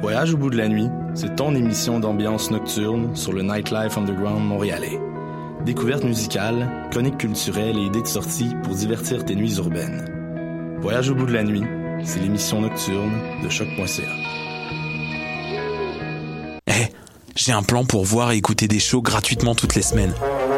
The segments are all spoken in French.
Voyage au bout de la nuit, c'est ton émission d'ambiance nocturne sur le Nightlife Underground montréalais. Découvertes musicales, chroniques culturelles et idées de sortie pour divertir tes nuits urbaines. Voyage au bout de la nuit, c'est l'émission nocturne de choc.ca. Eh, j'ai un plan pour voir et écouter des shows gratuitement toutes les semaines.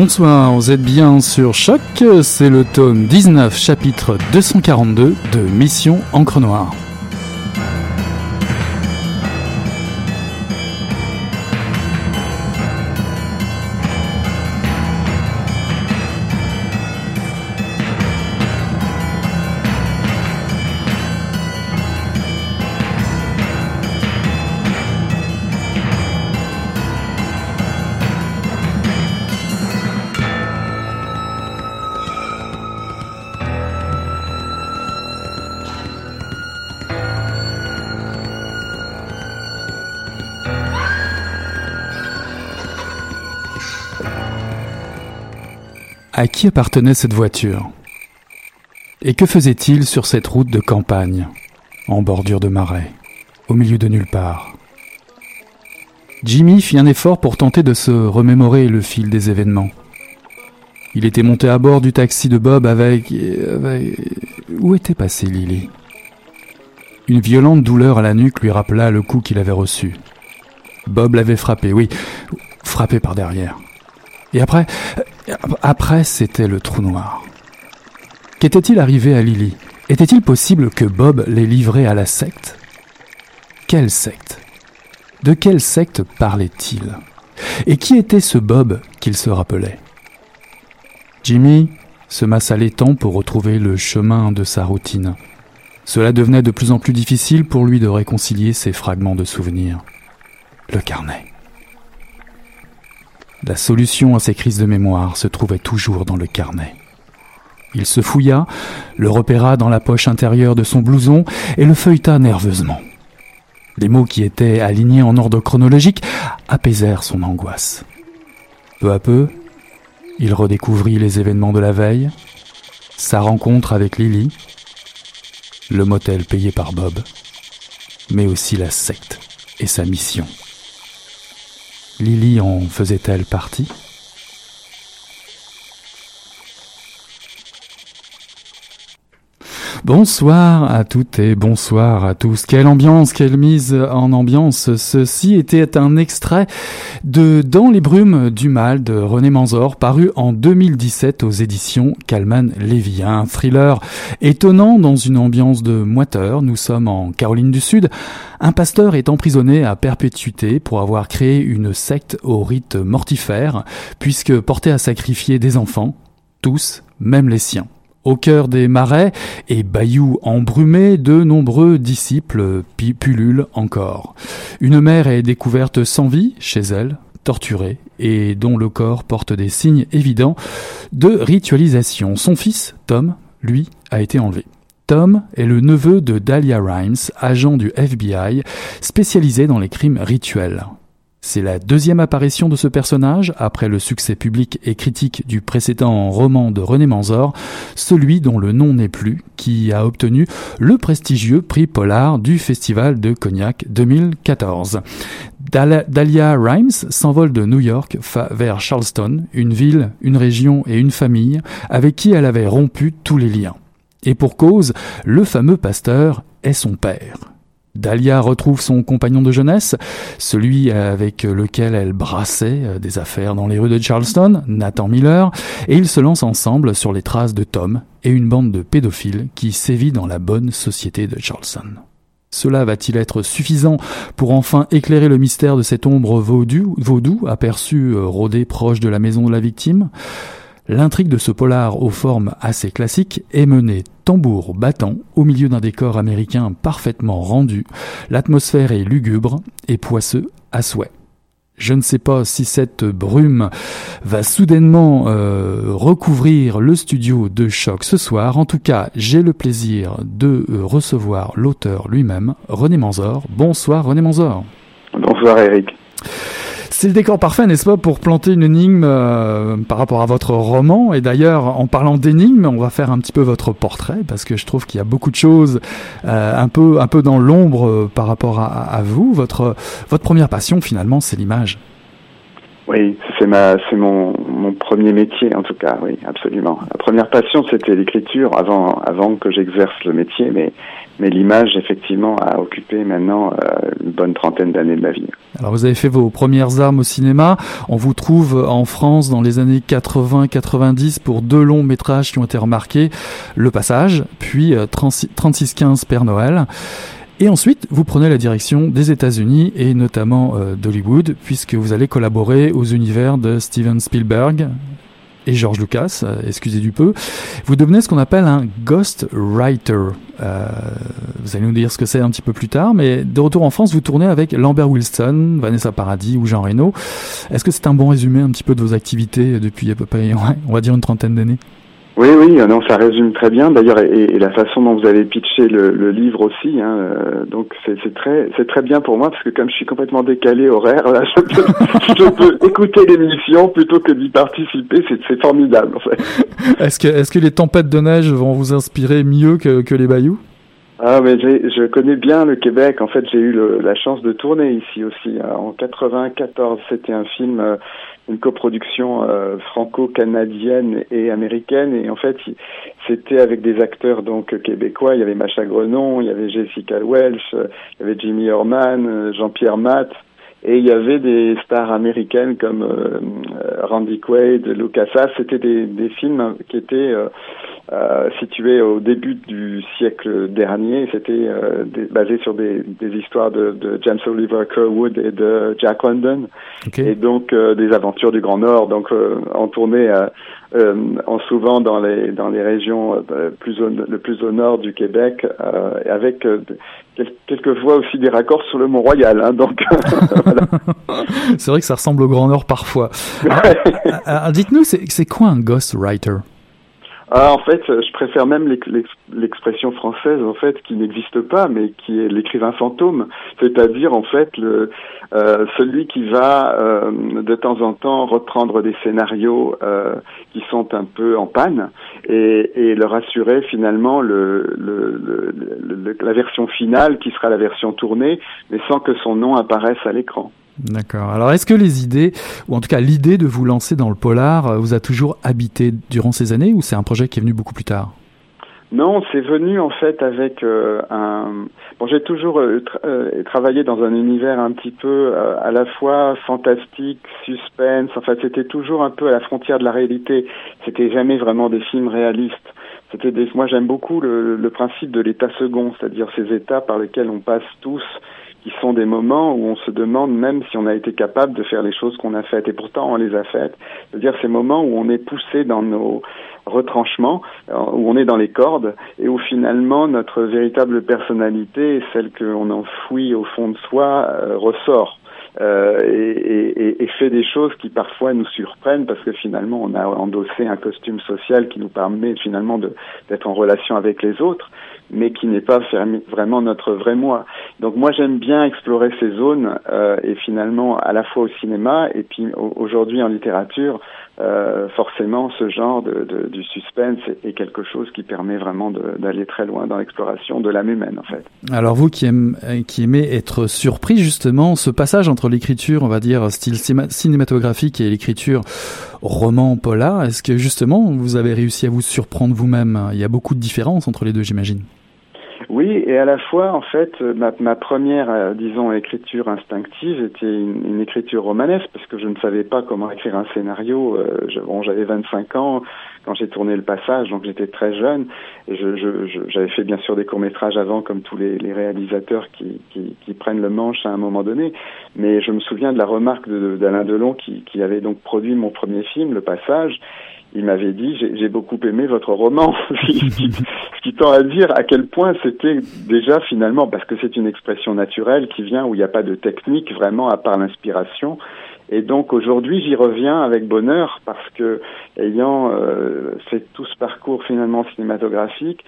Bonsoir, vous êtes bien sur Choc, c'est le tome 19, chapitre 242 de Mission Encre Noire. Qui appartenait cette voiture Et que faisait-il sur cette route de campagne, en bordure de marais, au milieu de nulle part? Jimmy fit un effort pour tenter de se remémorer le fil des événements. Il était monté à bord du taxi de Bob avec... avec... Où était passée Lily? Une violente douleur à la nuque lui rappela le coup qu'il avait reçu. Bob l'avait frappé, oui, frappé par derrière. Et après, après, c'était le trou noir. Qu'était-il arrivé à Lily? Était-il possible que Bob l'ait livré à la secte? Quelle secte? De quelle secte parlait-il? Et qui était ce Bob qu'il se rappelait? Jimmy se massa les temps pour retrouver le chemin de sa routine. Cela devenait de plus en plus difficile pour lui de réconcilier ces fragments de souvenirs. Le carnet. La solution à ces crises de mémoire se trouvait toujours dans le carnet. Il se fouilla, le repéra dans la poche intérieure de son blouson et le feuilleta nerveusement. Les mots qui étaient alignés en ordre chronologique apaisèrent son angoisse. Peu à peu, il redécouvrit les événements de la veille, sa rencontre avec Lily, le motel payé par Bob, mais aussi la secte et sa mission. Lily en faisait-elle partie? Bonsoir à toutes et bonsoir à tous. Quelle ambiance, quelle mise en ambiance. Ceci était un extrait de Dans les brumes du mal de René Manzor, paru en 2017 aux éditions Calman Lévy. Un thriller étonnant dans une ambiance de moiteur. Nous sommes en Caroline du Sud. Un pasteur est emprisonné à perpétuité pour avoir créé une secte au rite mortifère, puisque porté à sacrifier des enfants, tous, même les siens. Au cœur des marais et bayous embrumés, de nombreux disciples pullulent encore. Une mère est découverte sans vie chez elle, torturée, et dont le corps porte des signes évidents de ritualisation. Son fils, Tom, lui, a été enlevé. Tom est le neveu de Dahlia Rhymes, agent du FBI spécialisé dans les crimes rituels. C'est la deuxième apparition de ce personnage après le succès public et critique du précédent roman de René Manzor, celui dont le nom n'est plus, qui a obtenu le prestigieux prix Polar du Festival de Cognac 2014. Dahlia Rhymes s'envole de New York vers Charleston, une ville, une région et une famille avec qui elle avait rompu tous les liens. Et pour cause, le fameux pasteur est son père. Dahlia retrouve son compagnon de jeunesse, celui avec lequel elle brassait euh, des affaires dans les rues de Charleston, Nathan Miller, et ils se lancent ensemble sur les traces de Tom et une bande de pédophiles qui sévit dans la bonne société de Charleston. Cela va-t-il être suffisant pour enfin éclairer le mystère de cette ombre vaudou, vaudou aperçue euh, rôdée proche de la maison de la victime? L'intrigue de ce polar aux formes assez classiques est menée tambour battant au milieu d'un décor américain parfaitement rendu. L'atmosphère est lugubre et poisseux à souhait. Je ne sais pas si cette brume va soudainement euh, recouvrir le studio de choc ce soir. En tout cas, j'ai le plaisir de euh, recevoir l'auteur lui-même, René Manzor. Bonsoir René Manzor. Bonsoir Eric. C'est le décor parfait, n'est-ce pas, pour planter une énigme euh, par rapport à votre roman. Et d'ailleurs, en parlant d'énigmes, on va faire un petit peu votre portrait parce que je trouve qu'il y a beaucoup de choses euh, un peu, un peu dans l'ombre euh, par rapport à, vous. Votre, votre première passion, finalement, c'est l'image. Oui, c'est ma, c'est mon, mon premier métier en tout cas. Oui, absolument. La première passion, c'était l'écriture avant, avant que j'exerce le métier, mais mais l'image, effectivement, a occupé maintenant euh, une bonne trentaine d'années de ma vie. Alors vous avez fait vos premières armes au cinéma. On vous trouve en France dans les années 80-90 pour deux longs métrages qui ont été remarqués. Le Passage, puis 3615 euh, Père Noël. Et ensuite, vous prenez la direction des États-Unis et notamment euh, d'Hollywood, puisque vous allez collaborer aux univers de Steven Spielberg, et George Lucas, euh, excusez du peu, vous devenez ce qu'on appelle un ghost writer. Euh, vous allez nous dire ce que c'est un petit peu plus tard, mais de retour en France, vous tournez avec Lambert Wilson, Vanessa Paradis ou Jean Reno. Est-ce que c'est un bon résumé un petit peu de vos activités depuis à peu près, on va dire une trentaine d'années? Oui, oui, euh, non, ça résume très bien. D'ailleurs, et, la façon dont vous avez pitché le, livre aussi, hein, euh, donc c'est très, c'est très bien pour moi parce que comme je suis complètement décalé horaire, là, je peux, peux écouter l'émission plutôt que d'y participer. C'est formidable, en fait. Est-ce que, est-ce que les tempêtes de neige vont vous inspirer mieux que, que les bayous? Ah, mais je connais bien le Québec. En fait, j'ai eu la chance de tourner ici aussi. En 94, c'était un film euh, une coproduction euh, franco-canadienne et américaine. Et en fait c'était avec des acteurs donc québécois. Il y avait Macha Grenon il y avait Jessica Welch il y avait Jimmy Orman euh, Jean-Pierre Matt. Et il y avait des stars américaines comme euh, Randy Quaid, Lucas C'était des, des films qui étaient euh, situé au début du siècle dernier. C'était euh, basé sur des, des histoires de, de, James Oliver Curwood et de Jack London, et donc euh, des aventures du Grand Nord. Donc en tournée en souvent dans les dans les régions plus le plus au nord du Québec, avec quelquefois aussi des raccords sur le Mont Royal. Hein, donc c'est vrai que ça ressemble au Grand Nord parfois. Dites-nous, c'est quoi un ghostwriter? Ah, en fait, je préfère même l'expression française, en fait, qui n'existe pas, mais qui est l'écrivain fantôme, c'est-à-dire en fait le euh, celui qui va euh, de temps en temps reprendre des scénarios euh, qui sont un peu en panne et, et leur assurer finalement le, le, le, la version finale qui sera la version tournée, mais sans que son nom apparaisse à l'écran. D'accord. Alors, est-ce que les idées, ou en tout cas l'idée de vous lancer dans le polar, euh, vous a toujours habité durant ces années, ou c'est un projet qui est venu beaucoup plus tard? Non, c'est venu en fait avec euh, un. Bon, j'ai toujours euh, travaillé dans un univers un petit peu à la fois fantastique, suspense. En fait, c'était toujours un peu à la frontière de la réalité. C'était jamais vraiment des films réalistes. C'était des. Moi, j'aime beaucoup le, le principe de l'état second, c'est-à-dire ces états par lesquels on passe tous qui sont des moments où on se demande même si on a été capable de faire les choses qu'on a faites. Et pourtant, on les a faites. C'est-à-dire ces moments où on est poussé dans nos retranchements, euh, où on est dans les cordes, et où finalement notre véritable personnalité, celle qu'on enfouit au fond de soi, euh, ressort. Euh, et, et, fait des choses qui parfois nous surprennent parce que finalement on a endossé un costume social qui nous permet finalement d'être en relation avec les autres mais qui n'est pas vraiment notre vrai moi. Donc moi j'aime bien explorer ces zones euh, et finalement à la fois au cinéma et puis aujourd'hui en littérature, euh, forcément ce genre de, du suspense est, quelque chose qui permet vraiment d'aller très loin dans l'exploration de l'âme humaine en fait. Alors vous qui, aime, qui aimez être surpris justement, ce passage entre l'écriture on va dire style cinématographique et l'écriture roman polar, est-ce que justement vous avez réussi à vous surprendre vous-même? Il y a beaucoup de différences entre les deux j'imagine. Oui, et à la fois, en fait, ma, ma première, euh, disons, écriture instinctive était une, écriture romanesque, parce que je ne savais pas comment écrire un scénario. Euh, bon, j'avais 25 ans quand j'ai tourné le passage, donc j'étais très jeune. Et je, je, j'avais fait bien sûr des courts métrages avant, comme tous les, les réalisateurs qui, qui, qui, prennent le manche à un moment donné. Mais je me souviens de la remarque d'Alain Delon, qui, qui avait donc produit mon premier film, Le Passage il m'avait dit j'ai beaucoup aimé votre roman, ce qui tend à dire à quel point c'était déjà finalement parce que c'est une expression naturelle qui vient où il n'y a pas de technique vraiment à part l'inspiration. Et donc aujourd'hui j'y reviens avec bonheur parce que ayant euh, fait tout ce parcours finalement cinématographique,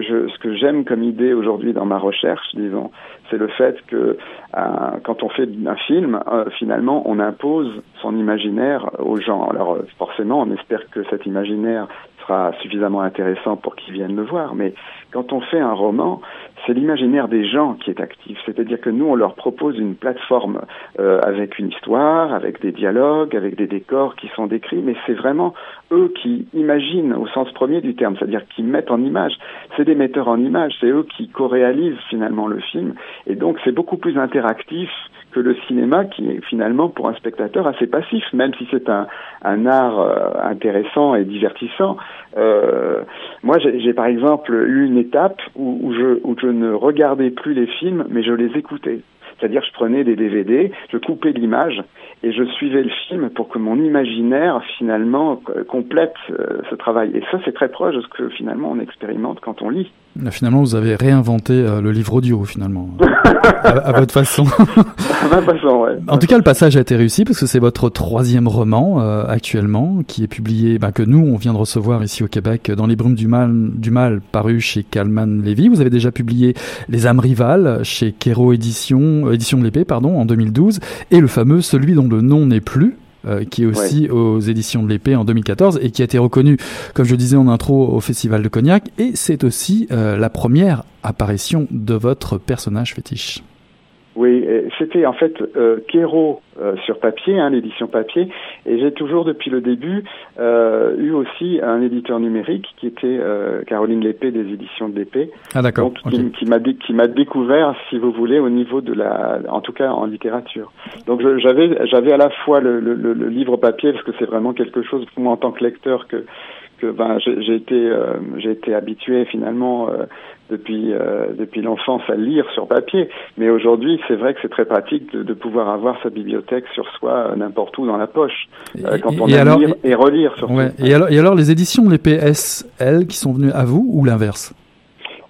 ce que j'aime comme idée aujourd'hui dans ma recherche, disons, c'est le fait que euh, quand on fait un film, euh, finalement, on impose son imaginaire aux gens. Alors euh, forcément, on espère que cet imaginaire sera suffisamment intéressant pour qu'ils viennent le voir, mais quand on fait un roman, c'est l'imaginaire des gens qui est actif. C'est-à-dire que nous, on leur propose une plateforme euh, avec une histoire, avec des dialogues, avec des décors qui sont décrits, mais c'est vraiment eux qui imaginent au sens premier du terme, c'est-à-dire qui mettent en image. C'est des metteurs en image, c'est eux qui co-réalisent finalement le film, et donc c'est beaucoup plus interactif que le cinéma qui est finalement pour un spectateur assez passif, même si c'est un, art euh, intéressant et divertissant. Euh, moi, j'ai par exemple eu une étape où, je, ne regardais plus les films, mais je les écoutais. C'est-à-dire, je prenais des DVD, je coupais l'image et je suivais le film pour que mon imaginaire, finalement, complète euh, ce travail. Et ça, c'est très proche de ce que, finalement, on expérimente quand on lit. Finalement, vous avez réinventé euh, le livre audio, finalement, à, votre façon. à ma façon, ouais. En tout cas, le passage a été réussi parce que c'est votre troisième roman euh, actuellement, qui est publié, bah, que nous, on vient de recevoir ici au Québec, dans Les Brumes du Mal, du Mal paru chez Calman Levy. Vous avez déjà publié Les âmes rivales chez Kero Édition, euh, édition de l'épée, pardon, en 2012, et le fameux Celui dont le nom n'est plus, euh, qui est aussi aux éditions de l'épée en 2014 et qui a été reconnu, comme je disais en intro, au Festival de Cognac. Et c'est aussi euh, la première apparition de votre personnage fétiche. Oui, c'était en fait euh, euh, sur papier, hein, l'édition papier, et j'ai toujours depuis le début euh, eu aussi un éditeur numérique qui était euh, Caroline Lépée des éditions de l'épée. Ah d'accord. Qui, qui m'a qui m'a découvert, si vous voulez, au niveau de la, en tout cas en littérature. Donc j'avais j'avais à la fois le, le, le, livre papier parce que c'est vraiment quelque chose pour moi en tant que lecteur que que ben j'ai été j'ai été habitué finalement depuis, euh, depuis l'enfance à lire sur papier. Mais aujourd'hui, c'est vrai que c'est très pratique de, de, pouvoir avoir sa bibliothèque sur soi euh, n'importe où dans la poche, euh, quand on a lire et relire sur ouais. et, alors, et alors, les éditions de l'EPSL qui sont venues à vous ou l'inverse?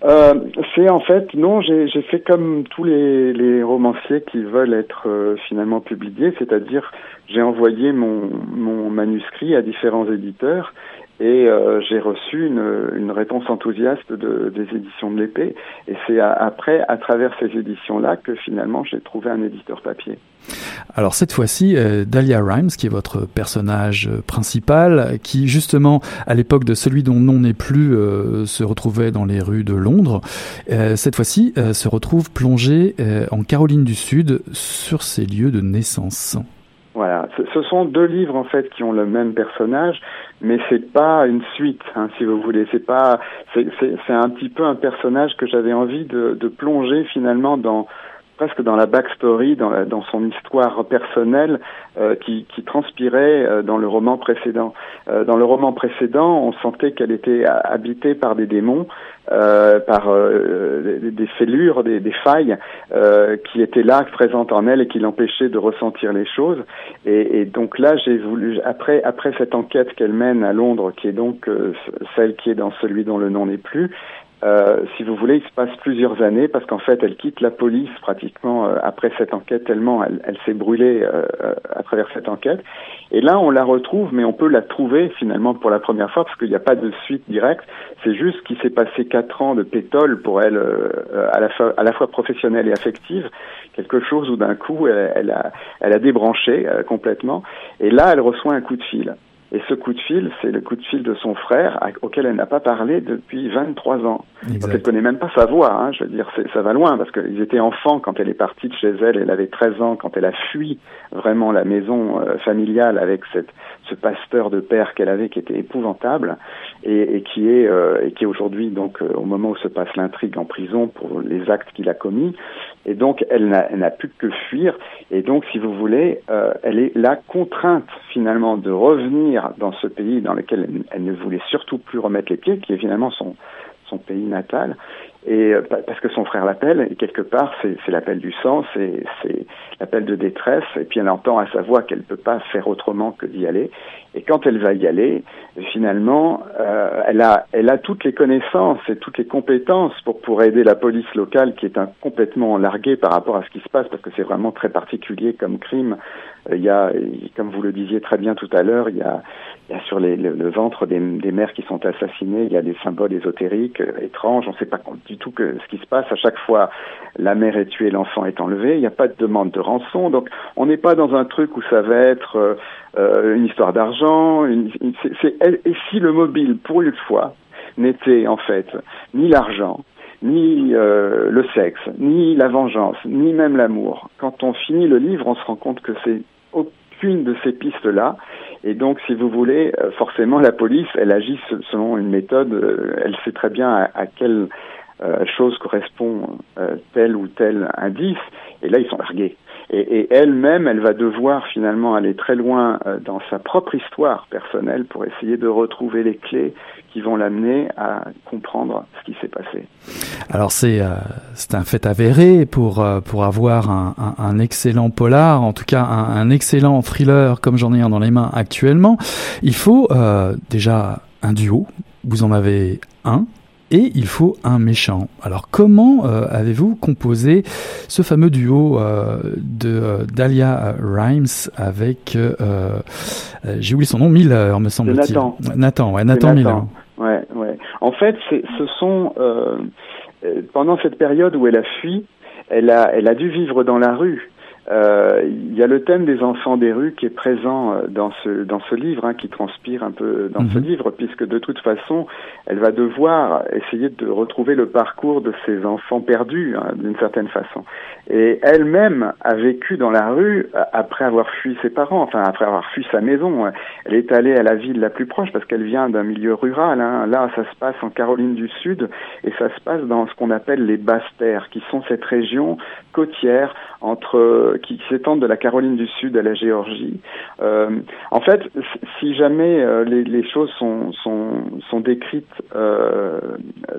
Euh, c'est en fait non, j'ai fait comme tous les, les, romanciers qui veulent être euh, finalement publiés, c'est-à-dire j'ai envoyé mon, mon manuscrit à différents éditeurs et euh, j'ai reçu une, une, réponse enthousiaste de, des éditions de l'épée. Et c'est après, à travers ces éditions-là, que finalement j'ai trouvé un éditeur papier. Alors cette fois-ci, euh, Dahlia Rhymes, qui est votre personnage principal, qui justement, à l'époque de celui dont nom n'est plus, euh, se retrouvait dans les rues de Londres, cette fois-ci se retrouve plongée en Caroline du Sud sur ses lieux de naissance. Voilà, ce sont deux livres en fait qui ont le même personnage, mais c'est pas une suite, hein, si vous voulez. C'est pas, c'est un petit peu un personnage que j'avais envie de, de, plonger finalement dans presque dans la backstory, dans, la, dans son histoire personnelle euh, qui, qui, transpirait euh, dans le roman précédent. Euh, dans le roman précédent, on sentait qu'elle était habitée par des démons, euh, par euh, des, des, fêlures, des, des failles qui étaient là, présentes en elle et qui l'empêchaient de ressentir les choses. Et, et donc là, j'ai voulu, après, après cette enquête qu'elle mène à Londres, qui est donc celle qui est dans celui dont le nom n'est plus, euh, si vous voulez, il se passe plusieurs années parce qu'en fait, elle quitte la police pratiquement euh, après cette enquête tellement elle, elle s'est brûlée euh, à travers cette enquête. Et là, on la retrouve, mais on peut la trouver finalement pour la première fois parce qu'il n'y a pas de suite directe. C'est juste qu'il s'est passé quatre ans de pétole pour elle, à, la fois, à la fois professionnelle et affective, quelque chose où d'un coup, elle, elle, a, elle a débranché complètement. Et là, elle reçoit un coup de fil. Et ce coup de fil, c'est le coup de fil de son frère auquel elle n'a pas parlé depuis 23 ans. Donc elle connaît même pas sa voix. Hein, je veux dire, ça va loin parce qu'ils étaient enfants quand elle est partie de chez elle. Elle avait 13 ans quand elle a fui vraiment la maison euh, familiale avec cette, ce pasteur de père qu'elle avait qui était épouvantable et, et qui est euh, et qui est aujourd'hui donc euh, au moment où se passe l'intrigue en prison pour les actes qu'il a commis. Et donc elle n'a plus que fuir. Et donc, si vous voulez, elle est là contrainte finalement de revenir dans ce pays dans lequel elle, ne voulait surtout plus remettre les pieds, qui est finalement son, son pays natal, et euh, parce que son frère l'appelle, et quelque part, c'est l'appel du sang, c'est l'appel de détresse, et puis elle entend à sa voix qu'elle ne peut pas faire autrement que d'y aller, et quand elle va y aller, finalement, euh, elle, a, elle a toutes les connaissances et toutes les compétences pour, pour aider la police locale, qui est complètement larguée par rapport à ce qui se passe, parce que c'est vraiment très particulier comme crime. Euh, il y a, comme vous le disiez très bien tout à l'heure, il y a, y a sur les, le, ventre des, des, mères qui sont assassinées, il y a des symboles ésotériques étranges, on ne sait pas du tout que, ce qui se passe. À chaque fois, la mère est tuée, l'enfant est enlevé. Il n'y a pas de demande de rançon. Donc, on n'est pas dans un truc où ça va être euh, une histoire d'argent. Et si le mobile, pour une fois, n'était en fait ni l'argent, ni euh, le sexe, ni la vengeance, ni même l'amour. Quand on finit le livre, on se rend compte que c'est aucune de ces pistes-là. Et donc, si vous voulez, euh, forcément, la police, elle agit selon une méthode, euh, elle sait très bien à, à quelle euh, chose correspond euh, tel ou tel indice, et là ils sont largués. Et, elle-même, elle va devoir finalement aller très loin euh, dans sa propre histoire personnelle pour essayer de retrouver les clés qui vont l'amener à comprendre ce qui s'est passé. Alors c'est euh, c'est un fait avéré pour euh, pour avoir un, un, excellent polar, en tout cas un excellent thriller comme j'en ai un dans les mains actuellement. Il faut déjà un duo. Vous en avez un et il faut un méchant. Alors comment euh, avez-vous composé ce fameux duo euh, de euh, Dahlia Rhymes avec, j'ai oublié son nom, Miller, me semble-t-il. Nathan. Nathan, ouais, Nathan, Miller. Ouais, ouais. En fait, ce sont pendant cette période où elle a fui, elle a, elle a dû vivre dans la rue. Euh, il y a le thème des enfants des rues qui est présent euh, dans ce dans ce livre, hein, qui transpire un peu dans ce mhm. livre, puisque de toute façon, elle va devoir essayer de retrouver le parcours de ces enfants perdus hein, d'une certaine façon. Et elle-même a vécu dans la rue euh, après avoir fui ses parents, enfin après avoir fui sa maison. Elle est allée à la ville la plus proche parce qu'elle vient d'un milieu rural. Hein. Là, ça se passe en Caroline du Sud et ça se passe dans ce qu'on appelle les basses terres, qui sont cette région côtière entre qui s'étendent de la Caroline du Sud à la Géorgie. Euh, en fait, si jamais euh, les, choses sont, sont, sont décrites euh,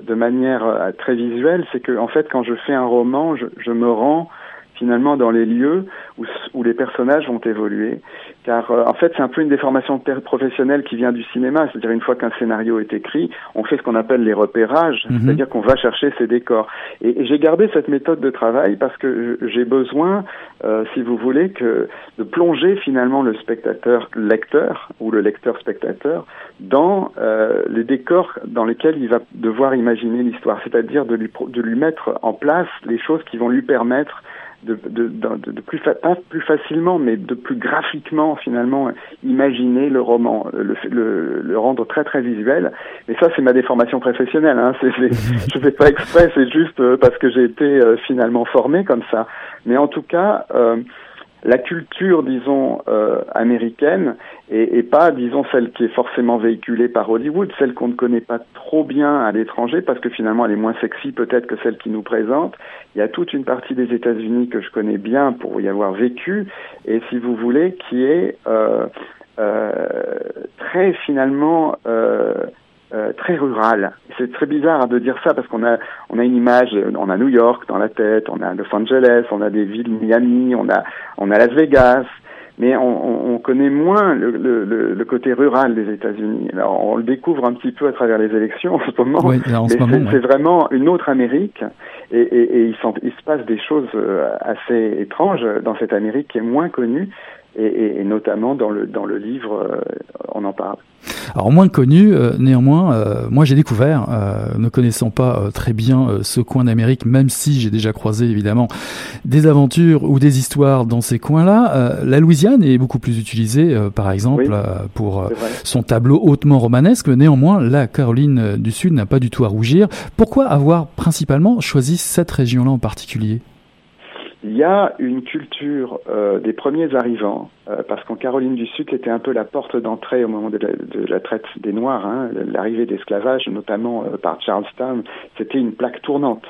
de manière euh, très visuelle, c'est que en fait, quand je fais un roman, je, je me rends finalement dans les lieux où, où les personnages vont évoluer. Car euh, en fait, c'est un peu une déformation professionnelle qui vient du cinéma. C'est-à-dire une fois qu'un scénario est écrit, on fait ce qu'on appelle les repérages, mhm. c'est-à-dire qu'on va chercher ces décors. Et, et j'ai gardé cette méthode de travail parce que j'ai besoin, euh, si vous voulez, que de plonger finalement le spectateur lecteur ou le lecteur spectateur dans euh, les décors dans lesquels il va devoir imaginer l'histoire, c'est-à-dire de lui, de lui mettre en place les choses qui vont lui permettre de, de, de, de plus pas plus facilement, mais de plus graphiquement finalement imaginer le roman, le, le, le rendre très très visuel. Et ça, c'est ma déformation professionnelle. Hein. C'est, je fais pas exprès, c'est juste euh, parce que j'ai été euh, finalement formé comme ça. Mais en tout cas. Euh, la culture, disons, euh, américaine, et, pas, disons, celle qui est forcément véhiculée par Hollywood, celle qu'on ne connaît pas trop bien à l'étranger, parce que finalement elle est moins sexy peut-être que celle qui nous présente. Il y a toute une partie des États-Unis que je connais bien pour y avoir vécu, et si vous voulez, qui est euh, euh, très finalement euh, très rural. C'est très bizarre hein, de dire ça parce qu'on a on a une image, on a New York dans la tête, on a Los Angeles, on a des villes Miami, on a on a Las Vegas, mais on, on, connaît moins le, le, le, côté rural des États-Unis. Alors on le découvre un petit peu à travers les élections en ce moment, oui, c'est vraiment une autre Amérique, et, et, et il, il, se passe des choses euh, assez étranges dans cette Amérique qui est moins connue, et, et, notamment dans le dans le livre, euh, on en parle. Alors moins connu, euh, néanmoins, euh, moi j'ai découvert, ne connaissant pas très bien ce coin d'Amérique, même si j'ai déjà croisé évidemment des aventures ou des histoires dans ces coins-là, la Louisiane est beaucoup plus utilisée, par exemple, pour son tableau hautement romanesque. Néanmoins, la Caroline du Sud n'a pas du tout à rougir. Pourquoi avoir principalement choisi cette région-là en particulier? Il y a une culture euh, des premiers arrivants, euh, parce qu'en Caroline du Sud, c'était un peu la porte d'entrée au moment de la, traite des Noirs, hein, l'arrivée d'esclavage, notamment euh, par Charlestown, c'était une plaque tournante.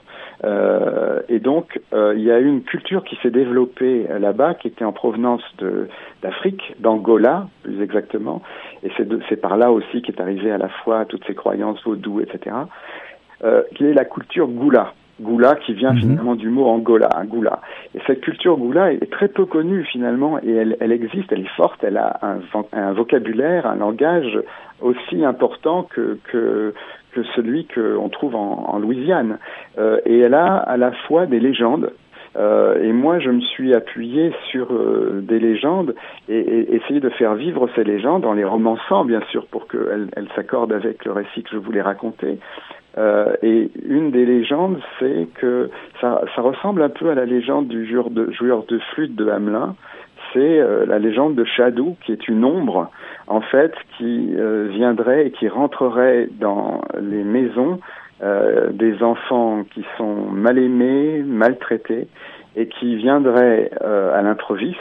et donc, il y a eu une culture qui s'est développée là-bas, qui était en provenance d'Afrique, d'Angola plus exactement, et c'est par là aussi qu'est arrivé à la fois toutes ces croyances vaudou, etc., qui est la culture goula. Goula qui vient mhm. finalement du mot Angola, hein, Goula. Et cette culture Goula est très peu connue finalement et elle, elle existe, elle est forte, elle a un, un vocabulaire, un langage aussi important que, que, que celui qu'on trouve en, en Louisiane. Euh, et elle a à la fois des légendes, euh, et moi, je me suis appuyé sur euh, des légendes et, et, essayer de faire vivre ces légendes en les romançant, bien sûr, pour qu'elles elles, s'accordent avec le récit que je voulais raconter. Euh, et une des légendes, c'est que ça, ressemble un peu à la légende du joueur de, flûte de Hamelin. C'est euh, la légende de Shadou, qui est une ombre, en fait, qui euh, viendrait et qui rentrerait dans les maisons des enfants qui sont mal aimés, maltraités, et qui viendrait à l'improviste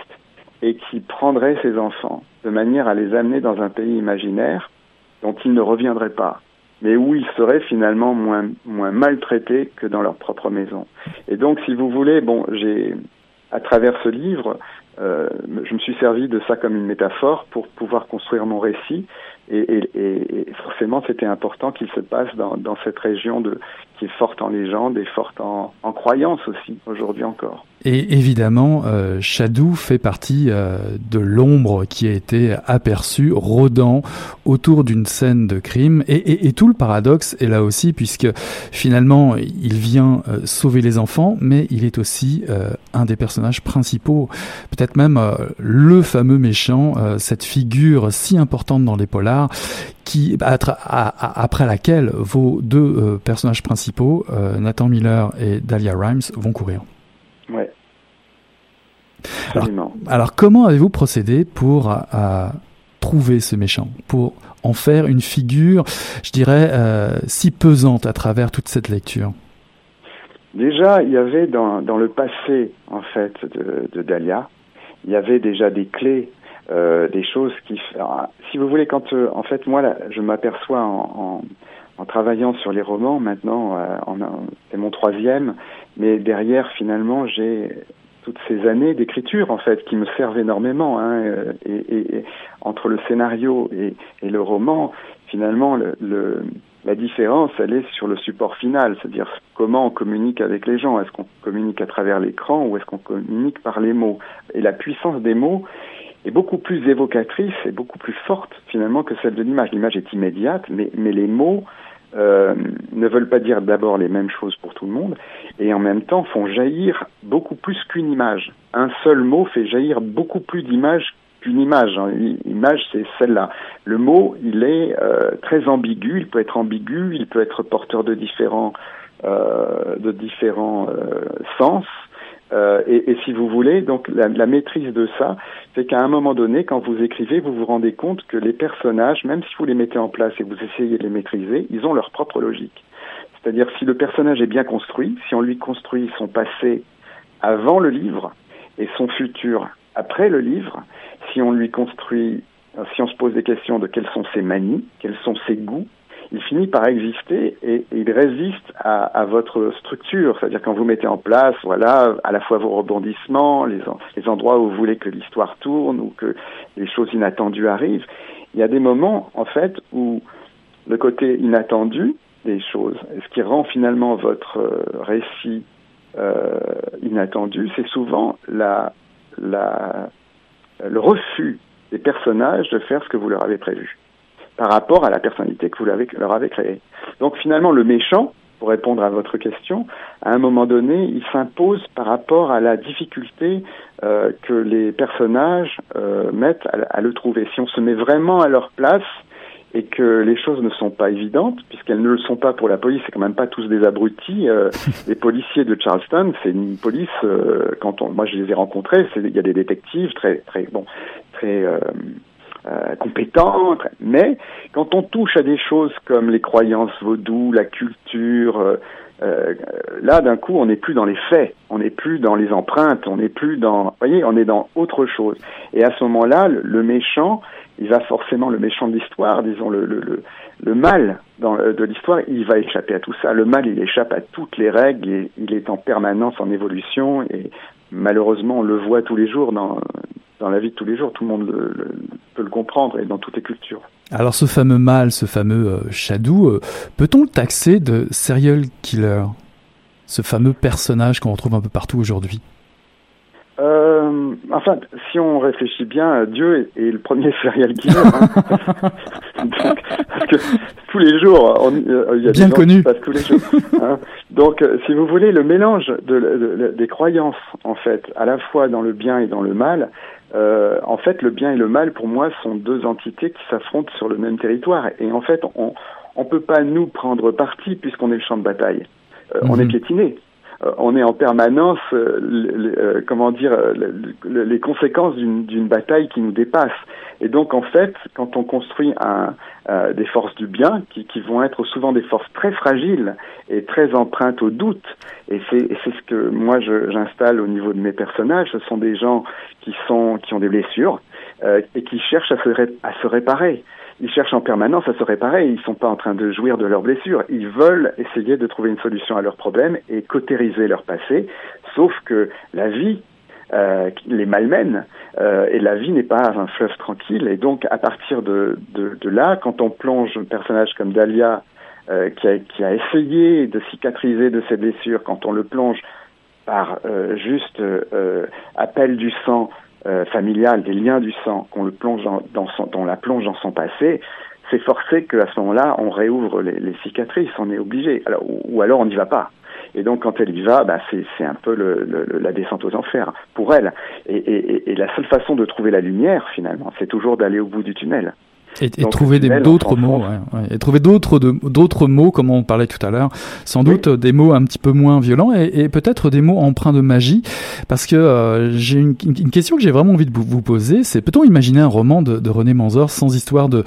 et qui prendrait ces enfants de manière à les amener dans un pays imaginaire dont ils ne reviendraient pas mais où ils seraient finalement moins, maltraités que dans leur propre maison. Et donc, si vous voulez, bon, j'ai, à travers ce livre, euh, je me suis servi de ça comme une métaphore pour pouvoir construire mon récit. Et, forcément, c'était important qu'il se passe dans cette région de, qui est forte en légende et forte en, en croyance aussi, aujourd'hui encore. Et évidemment, euh, fait partie euh, de l'ombre qui a été aperçue rôdant autour d'une scène de crime. Et, tout le paradoxe est là aussi, puisque finalement, il vient euh, sauver les enfants, mais il est aussi euh, un des personnages principaux, peut-être même le fameux méchant, cette figure si importante dans les polars, qui après laquelle vos deux personnages principaux, Nathan Miller et Dahlia Rhymes, vont courir. Ouais. Alors, alors, comment avez-vous procédé pour euh, trouver ce méchant, pour en faire une figure, je dirais, euh, si pesante à travers toute cette lecture? Déjà, il y avait dans, dans le passé, en fait, de, de Dahlia, il y avait déjà des clés, euh, des choses qui... si vous voulez, quand, euh, en fait, moi, là, je m'aperçois en, en, en, travaillant sur les romans, maintenant, euh, c'est mon troisième, mais derrière, finalement, j'ai toutes ces années d'écriture en fait qui me servent énormément hein, euh, et, et, entre le scénario et, et le roman finalement le, le, la différence elle est sur le support final c'est-à-dire comment on communique avec les gens. Est-ce qu'on communique à travers l'écran ou est-ce qu'on communique par les mots? Et la puissance des mots est beaucoup plus évocatrice et beaucoup plus forte finalement que celle de l'image l'image est immédiate mais, mais les mots euh, ne veulent pas dire d'abord les mêmes choses pour tout le monde et en même temps font jaillir beaucoup plus qu'une image. Un seul mot fait jaillir beaucoup plus d'images qu'une image. L'image, c'est celle-là. Le mot, il est euh, très ambigu, il peut être ambigu, il peut être porteur de différents, euh, de différents euh, sens. Euh, et, si vous voulez, donc la, la maîtrise de ça, c'est qu'à un moment donné, quand vous écrivez, vous vous rendez compte que les personnages, même si vous les mettez en place et vous essayez de les maîtriser, ils ont leur propre logique. C'est-à-dire si le personnage est bien construit, si on lui construit son passé avant le livre et son futur après le livre, si on lui construit, si on se pose des questions de quelles sont ses manies, quels sont ses goûts, il finit par exister et, il résiste à, votre structure. C'est-à-dire quand vous mettez en place, voilà, à la fois vos rebondissements, les, les endroits où vous voulez que l'histoire tourne ou que les choses inattendues arrivent, il y a des moments, en fait, où le côté inattendu des choses, ce qui rend finalement votre euh, récit euh, inattendu, c'est souvent la le refus des personnages de faire ce que vous leur avez prévu par rapport à la personnalité que vous leur avez créée. Donc finalement, le méchant, pour répondre à votre question, à un moment donné, il s'impose par rapport à la difficulté euh, que les personnages euh, mettent à, le trouver. Si on se met vraiment à leur place et que les choses ne sont pas évidentes, puisqu'elles ne le sont pas pour la police, c'est quand même pas tous des abrutis. Euh, les policiers de Charleston, c'est une police. quand on, moi, je les ai rencontrés, il y a des détectives très, très bon, très euh, mais quand on touche à des choses comme les croyances vaudou, la culture, euh, euh, là d'un coup on n'est plus dans les faits, on n'est plus dans les empreintes, on n'est plus dans, vous voyez, on est dans autre chose. Et à ce moment-là, le, méchant, il va forcément le méchant de l'histoire, disons le, le, le, mal dans, de l'histoire, il va échapper à tout ça. Le mal, il échappe à toutes les règles, et il est en permanence en évolution et malheureusement on le voit tous les jours dans, dans la vie de tous les jours. Tout le monde peut le comprendre et dans toutes les cultures. Alors ce fameux mâle, ce fameux euh, Shadow, euh, peut-on le taxer de serial killer? Ce fameux personnage qu'on retrouve un peu partout aujourd'hui euh, enfin, si on réfléchit bien, Dieu est, le premier serial killer. Hein. parce que tous les jours, il y a bien des connu. Qui passent tous les jours. Hein. Donc, si vous voulez, le mélange de, des croyances, en fait, à la fois dans le bien et dans le mal, euh, en fait, le bien et le mal, pour moi, sont deux entités qui s'affrontent sur le même territoire. Et en fait, on ne peut pas nous prendre parti puisqu'on est le champ de bataille. Euh, on est mhm. piétiné. Euh, on est en permanence, comment dire, les conséquences d'une bataille qui nous dépasse. Et donc, en fait, quand on construit euh, des forces du bien, qui, vont être souvent des forces très fragiles et très empreintes au doute, et c'est ce que moi j'installe au niveau de mes personnages, ce sont des gens qui, sont, qui ont des blessures euh, et qui cherchent à se réparer ils cherchent en permanence à se réparer. Ils ne sont pas en train de jouir de leurs blessures. Ils veulent essayer de trouver une solution à leurs problèmes et cautériser leur passé. Sauf que la vie euh, les malmène euh, et la vie n'est pas un fleuve tranquille. Et donc, à partir de, de, de là, quand on plonge un personnage comme Dahlia, euh, qui, a, qui, a, essayé de cicatriser de ses blessures, quand on le plonge par euh, juste euh, appel du sang familial, des liens du sang, qu'on le plonge dans, dans son, on la plonge dans son passé, c'est forcé qu'à ce moment-là, on réouvre les, cicatrices, on est obligé. Alors, ou alors on n'y va pas. Et donc, quand elle y va, bah, c'est un peu le, le, la descente aux enfers pour elle. Et, et, et, la seule façon de trouver la lumière, finalement, c'est toujours d'aller au bout du tunnel. Et, et trouver d'autres mots, ouais, ouais. et trouver d'autres d'autres mots, comme on parlait tout à l'heure, sans doute des mots un petit peu moins violents et, peut-être des mots empreints de magie, parce que euh, j'ai une, une, question que j'ai vraiment envie de vous, poser, c'est peut-on imaginer un roman de, de René Manzor sans histoire de,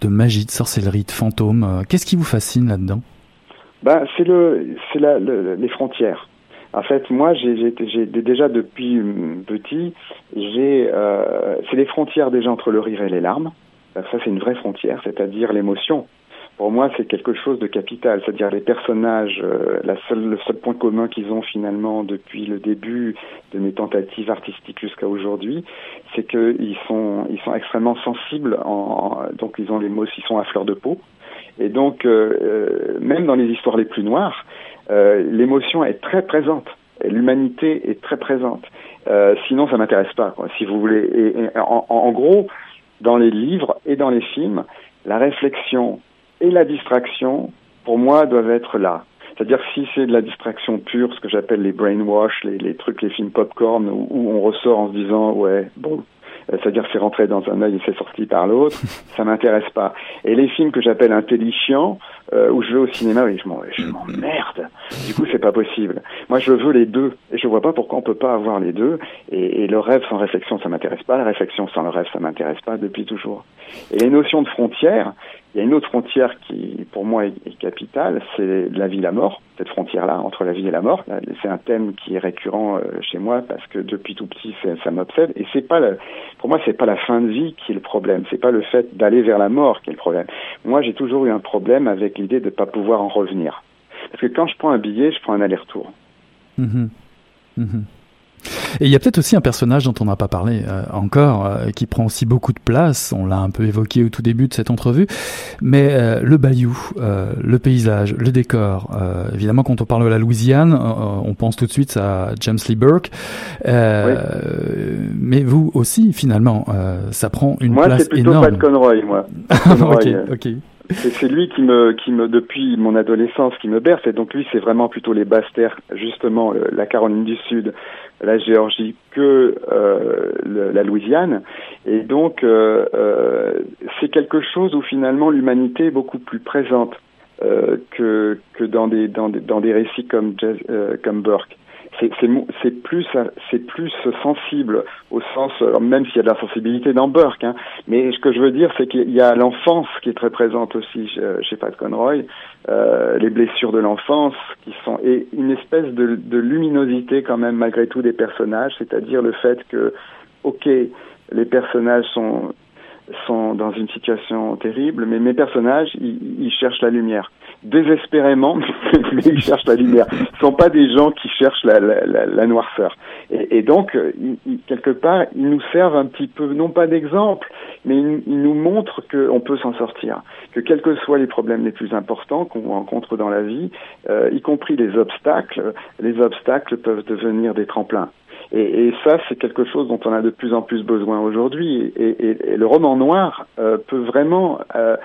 de magie, de sorcellerie, de fantômes euh, Qu'est-ce qui vous fascine là-dedans? Ben, c'est le, c'est la, les frontières. En fait, moi, j'ai, j'ai, déjà depuis petit, j'ai, euh, c'est les frontières déjà entre le rire et les larmes. Ça, c'est une vraie frontière, c'est-à-dire l'émotion. Pour moi, c'est quelque chose de capital, c'est-à-dire les personnages. Euh, le seul point commun qu'ils ont finalement depuis le début de mes tentatives artistiques jusqu'à aujourd'hui, c'est qu'ils sont, ils sont extrêmement sensibles. En, donc, ils ont les mots, ils sont à fleur de peau. Et donc, euh, euh, même dans les histoires les plus noires, l'émotion est très présente. L'humanité est très présente. sinon, ça m'intéresse pas, quoi, si vous voulez. En, gros, dans les livres et dans les films, la réflexion et la distraction, pour moi, doivent être là. C'est-à-dire si c'est de la distraction pure, ce que j'appelle les brainwash, les, trucs, les films popcorn, où, où on ressort en se disant ouais, bon, c'est-à-dire c'est rentré dans un œil et c'est sorti par l'autre, ça m'intéresse pas. Et les films que j'appelle intelligents, euh, où je vais au cinéma, oui, je m'emmerde. Du coup, c'est pas possible. Moi, je veux les deux, et je vois pas pourquoi on peut pas avoir les deux. Et, et le rêve sans réflexion, ça m'intéresse pas. La réflexion sans le rêve, ça m'intéresse pas depuis toujours. Et les notions de frontières, il y a une autre frontière qui, pour moi, est, capitale, c'est la vie et la mort. Cette frontière-là entre la vie et la mort, c'est un thème qui est récurrent euh, chez moi parce que depuis tout petit, ça m'obsède. Et c'est pas, le, pour moi, c'est pas la fin de vie qui est le problème. C'est pas le fait d'aller vers la mort qui est le problème. Moi, j'ai toujours eu un problème avec l'idée de ne pas pouvoir en revenir. Parce que quand je prends un billet, je prends un aller-retour. Mmh. Mmh. Et il y a peut-être aussi un personnage dont on n'a pas parlé euh, encore, euh, qui prend aussi beaucoup de place. On l'a un peu évoqué au tout début de cette entrevue, mais euh, le bayou, le paysage, le décor. évidemment, quand on parle de la Louisiane, on pense tout de suite à James Lee Burke. Mais vous aussi, finalement, ça prend une place énorme. Moi, c'est plutôt Pat Conroy, moi. ok, ok. C'est lui qui me, qui me, depuis mon adolescence, qui me berce. Et donc lui, c'est vraiment plutôt les basses terres, justement, la Caroline du Sud, la Géorgie que euh, la Louisiane. Et donc, euh, euh, c'est quelque chose où finalement l'humanité est beaucoup plus présente que, que dans, des, dans, des, dans des récits comme, euh, comme Burke c'est plus c'est plus sensible au sens même s'il y a de la sensibilité dans Burke hein, mais ce que je veux dire c'est qu'il y a l'enfance qui est très présente aussi chez, Pat Conroy euh, les blessures de l'enfance qui sont et une espèce de, de luminosité quand même malgré tout des personnages c'est-à-dire le fait que ok les personnages sont sont dans une situation terrible, mais mes personnages, ils, ils cherchent la lumière désespérément, mais ils cherchent la lumière. Ce sont pas des gens qui cherchent la, la, la, noirceur. Et, donc, ils, quelque part, ils nous servent un petit peu, non pas d'exemple, mais ils, ils, nous montrent qu'on peut s'en sortir, que quels que soient les problèmes les plus importants qu'on rencontre dans la vie, euh, y compris les obstacles, les obstacles peuvent devenir des tremplins. Et, et, ça, c'est quelque chose dont on a de plus en plus besoin aujourd'hui. Et, et, et, le roman noir euh, peut vraiment euh,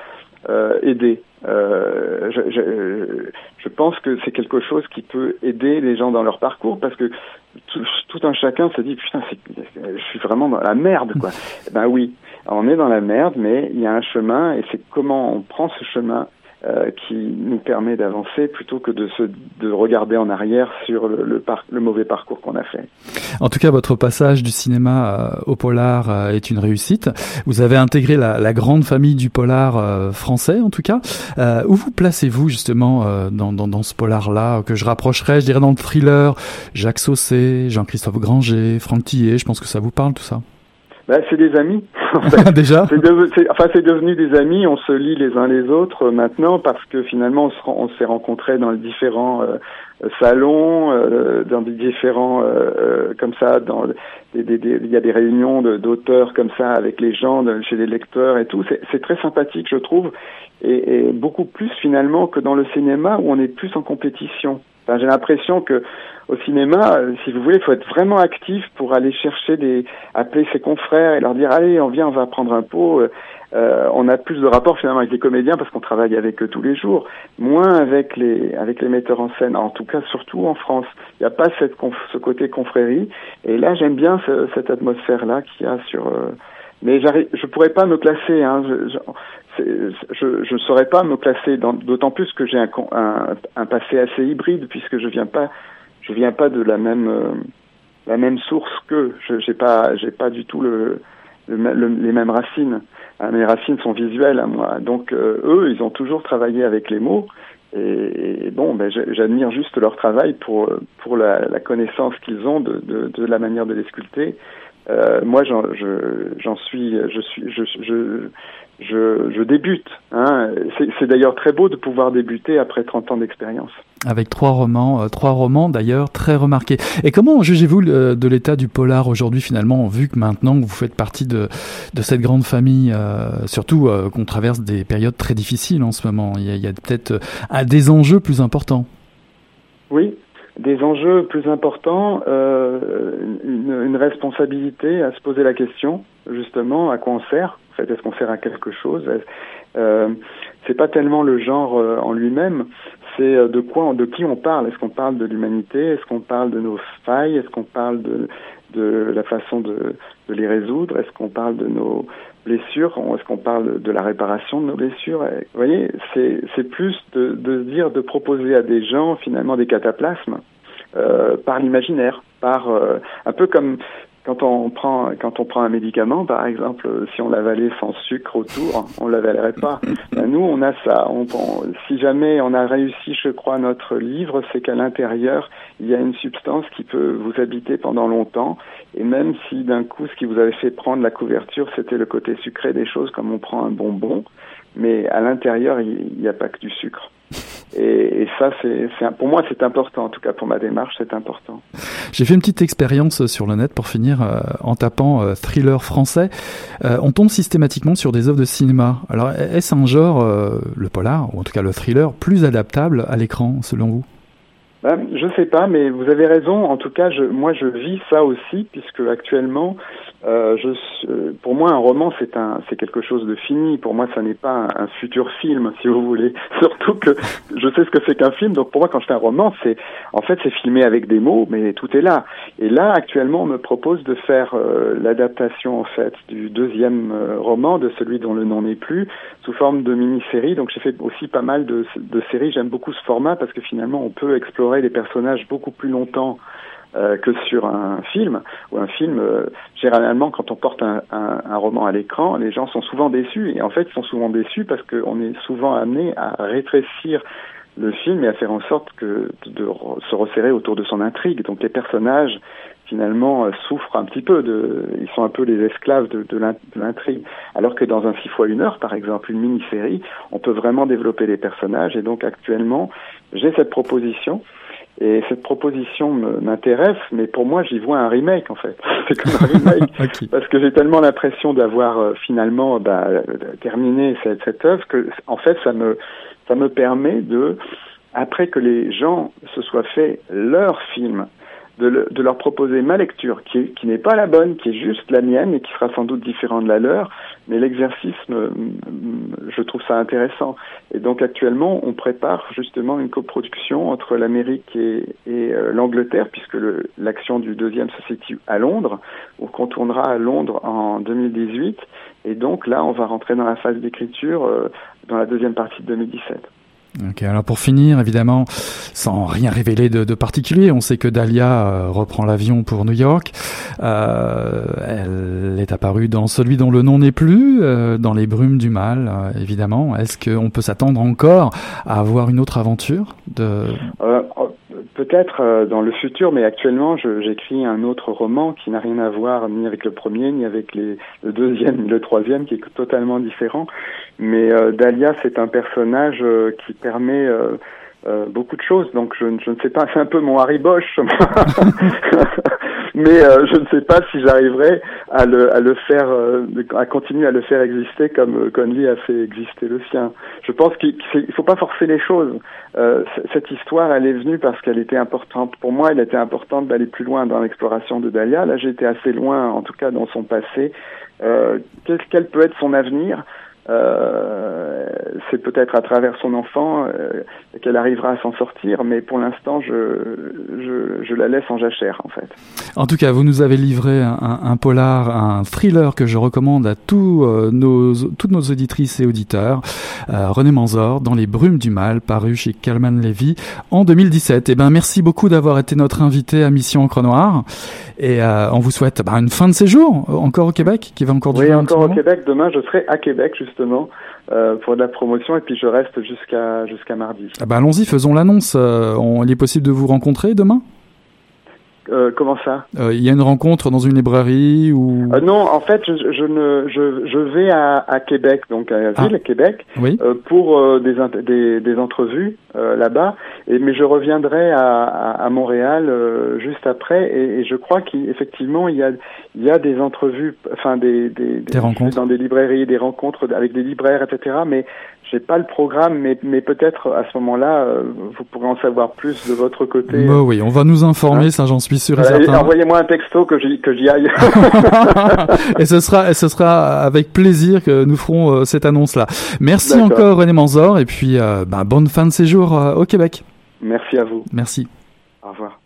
euh, aider. Euh, je, je, je, pense que c'est quelque chose qui peut aider les gens dans leur parcours parce que tout, tout un chacun se dit putain, je suis vraiment dans la merde quoi. ben oui, on est dans la merde, mais il y a un chemin et c'est comment on prend ce chemin euh, qui nous permet d'avancer plutôt que de, se, de regarder en arrière sur le, le, le mauvais parcours qu'on a fait. En tout cas, votre passage du cinéma euh, au polar euh, est une réussite. Vous avez intégré la, la grande famille du polar euh, français, en tout cas. où vous placez-vous justement dans, dans, dans, ce polar-là, que je rapprocherais, je dirais, dans le thriller? Jacques Saucé, Jean-Christophe Granger, Franck Tillet, je pense que ça vous parle tout ça ben, c'est des amis. Déjà. C'est de, enfin, c'est devenu des amis. On se lit les uns les autres euh, maintenant parce que finalement, on s'est rencontrés dans les différents euh, salons, euh, dans des différents comme ça. Dans des, des, des, il y a des réunions d'auteurs comme ça avec les gens, de, chez les lecteurs et tout. C'est très sympathique, je trouve, et, et beaucoup plus finalement que dans le cinéma où on est plus en compétition. Enfin, J'ai l'impression que au cinéma, euh, si vous voulez, il faut être vraiment actif pour aller chercher des, appeler ses confrères et leur dire allez, on vient, on va prendre un pot. Euh, euh on a plus de rapports finalement avec les comédiens parce qu'on travaille avec eux tous les jours, moins avec les avec les metteurs en scène. En tout cas, surtout en France, il n'y a pas cette ce côté confrérie. Et là, j'aime bien ce, cette atmosphère là qu'il y a sur. Euh, mais je pourrais pas me classer. Hein, je, je ne saurais pas me classer, d'autant plus que j'ai un, un, un, passé assez hybride puisque je viens pas je viens pas de la même euh, la même source que je j'ai pas j'ai pas du tout le, le, les mêmes racines. Ah, mes racines sont visuelles à moi. Donc euh, eux, ils ont toujours travaillé avec les mots. Et, et bon, ben, j'admire juste leur travail pour pour la, la connaissance qu'ils ont de, de, de, la manière de les sculpter. Euh, moi, j'en suis, je suis, je, je, je, je débute. Hein. C'est d'ailleurs très beau de pouvoir débuter après 30 ans d'expérience. Avec trois romans, euh, trois romans d'ailleurs très remarqués. Et comment jugez-vous de l'état du polar aujourd'hui finalement, vu que maintenant vous faites partie de, de cette grande famille, euh, surtout euh, qu'on traverse des périodes très difficiles en ce moment? Il y a, a peut-être euh, des enjeux plus importants. Oui, des enjeux plus importants, euh, une, une, responsabilité à se poser la question, justement, à quoi on sert. En fait, est-ce qu'on sert à quelque chose euh, C'est pas tellement le genre euh, en lui-même, c'est euh, de quoi, de qui on parle. Est-ce qu'on parle de l'humanité Est-ce qu'on parle de nos failles Est-ce qu'on parle de, de la façon de, de les résoudre Est-ce qu'on parle de nos blessures Est-ce qu'on parle de la réparation de nos blessures Vous voyez, c'est plus de, de dire, de proposer à des gens finalement des cataplasmes euh, par l'imaginaire, par euh, un peu comme quand on prend quand on prend un médicament, par exemple, si on l'avalait sans sucre autour, on l'avalerait pas. Ben, nous, on a ça. On, si jamais on a réussi, je crois, notre livre, c'est qu'à l'intérieur, il y a une substance qui peut vous habiter pendant longtemps. Et même si d'un coup, ce qui vous avait fait prendre la couverture, c'était le côté sucré des choses, comme on prend un bonbon, mais à l'intérieur, il n'y a pas que du sucre. Et, ça, c'est, pour moi, c'est important. En tout cas, pour ma démarche, c'est important. J'ai fait une petite expérience sur le net pour finir euh, en tapant euh, thriller français. Euh, on tombe systématiquement sur des œuvres de cinéma. Alors, est-ce un genre, le polar, ou en tout cas le thriller, plus adaptable à l'écran, selon vous? Ben, je sais pas, mais vous avez raison. En tout cas, je, moi, je vis ça aussi, puisque actuellement, euh, je, euh, pour moi, un roman, c'est un, c'est quelque chose de fini. Pour moi, ça n'est pas un, futur film, si vous voulez. Surtout que je sais ce que c'est qu'un film. Donc, pour moi, quand je fais un roman, c'est, en fait, c'est filmé avec des mots, mais tout est là. Et là, actuellement, on me propose de faire euh, l'adaptation, en fait, du deuxième roman, de celui dont le nom n'est plus, sous forme de mini-série. Donc, j'ai fait aussi pas mal de, de séries. J'aime beaucoup ce format parce que finalement, on peut explorer les personnages beaucoup plus longtemps euh, que sur un film. Ou un film, euh, généralement, quand on porte un, un, un roman à l'écran, les gens sont souvent déçus. Et en fait, ils sont souvent déçus parce qu'on est souvent amené à rétrécir le film et à faire en sorte que de se resserrer autour de son intrigue. Donc les personnages finalement euh, souffrent un petit peu de, ils sont un peu les esclaves de, de l'intrigue. Alors que dans un 6 fois une heure, par exemple, une mini-série, on peut vraiment développer les personnages. Et donc actuellement, j'ai cette proposition et cette proposition m'intéresse, mais pour moi, j'y vois un remake en fait. C'est comme un remake parce que j'ai tellement l'impression d'avoir euh, finalement bah, terminé cette, cette œuvre que, en fait, ça me ça me permet de, après que les gens se soient fait leur film, de, de, leur proposer ma lecture, qui, qui n'est pas la bonne, qui est juste la mienne et qui sera sans doute différente de la leur, mais l'exercice, je trouve ça intéressant. Et donc actuellement, on prépare justement une coproduction entre l'Amérique et, euh, l'Angleterre, puisque l'action du deuxième se situe à Londres, on tournera à Londres en 2018, et donc là, on va rentrer dans la phase d'écriture euh, dans la deuxième partie de 2017. Alors pour finir, évidemment, sans rien révéler de, particulier, on sait que Dahlia euh, reprend l'avion pour New York. Euh, elle est apparue dans celui dont le nom n'est plus, euh, dans les brumes du mal, évidemment. Est-ce qu'on peut s'attendre encore à avoir une autre aventure de Peut-être euh, dans le futur, mais actuellement, j'écris un autre roman qui n'a rien à voir ni avec le premier, ni avec les, le deuxième, ni le troisième, qui est totalement différent. Mais euh, Dahlia, c'est un personnage euh, qui permet beaucoup de choses. Donc, je, je ne sais pas, c'est un peu mon Harry Bosch. mais euh, je ne sais pas si j'arriverai à le, à le faire, euh, à continuer à le faire exister comme euh, Conley a fait exister le sien. Je pense qu'il ne faut pas forcer les choses. cette histoire, elle est venue parce qu'elle était importante pour moi. Elle était importante d'aller plus loin dans l'exploration de Dahlia. Là, j'étais assez loin, en tout cas dans son passé. quel peut être son avenir? Euh, c'est peut-être à travers son enfant euh, qu'elle arrivera à s'en sortir, mais pour l'instant, je, je, je, la laisse en jachère, en fait. En tout cas, vous nous avez livré un, un polar, un thriller que je recommande à tous euh, nos, toutes nos auditrices et auditeurs. Euh, René Manzor, Dans les brumes du mal, paru chez Calman Levy en 2017. Eh ben, merci beaucoup d'avoir été notre invité à Mission Encre Noire. Et euh, on vous souhaite bah, une fin de séjour encore au Québec, qui va encore durer Oui, encore au Québec. Demain, je serai à Québec, justement. Euh, pour de la promotion et puis je reste jusqu'à jusqu'à mardi. Ah bah allons-y, faisons l'annonce. Euh, il est possible de vous rencontrer demain? Euh, comment ça? Euh, Il y a une rencontre dans une librairie ou euh, Non, en fait, je, je ne, je, je, vais à, à, Québec, donc à la ah. ville, Québec, oui. Euh, pour euh, des, des, des, entrevues là-bas. Et mais je reviendrai à, à, à Montréal juste après. Et, et je crois qu'effectivement, il y a, il y a des entrevues, enfin des, des, des rencontres dans des librairies, des rencontres avec des libraires, etc. Mais j'ai pas le programme, mais, mais peut-être à ce moment-là, euh, vous pourrez en savoir plus de votre côté. Bah oui, on va nous informer, hein ça j'en suis sûr et certain. Envoyez-moi un texto que j'y, que j'y aille. et ce sera, et ce sera avec plaisir que nous ferons euh, cette annonce-là. Merci encore René Manzor, et puis euh, bah, bonne fin de séjour au Québec. Merci à vous. Merci. Au revoir.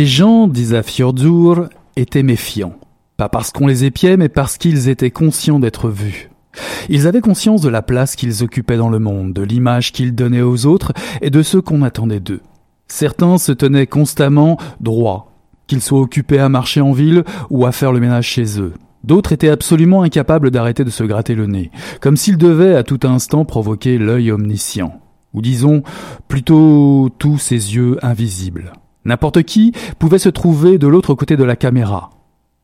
Les gens d'Isa Fjordur étaient méfiants. Pas parce qu'on les épiait, mais parce qu'ils étaient conscients d'être vus. Ils avaient conscience de la place qu'ils occupaient dans le monde, de l'image qu'ils donnaient aux autres et de ce qu'on attendait d'eux. Certains se tenaient constamment droits, qu'ils soient occupés à marcher en ville ou à faire le ménage chez eux. D'autres étaient absolument incapables d'arrêter de se gratter le nez, comme s'ils devaient à tout instant provoquer l'œil omniscient, ou disons plutôt tous ces yeux invisibles. N'importe qui pouvait se trouver de l'autre côté de la caméra,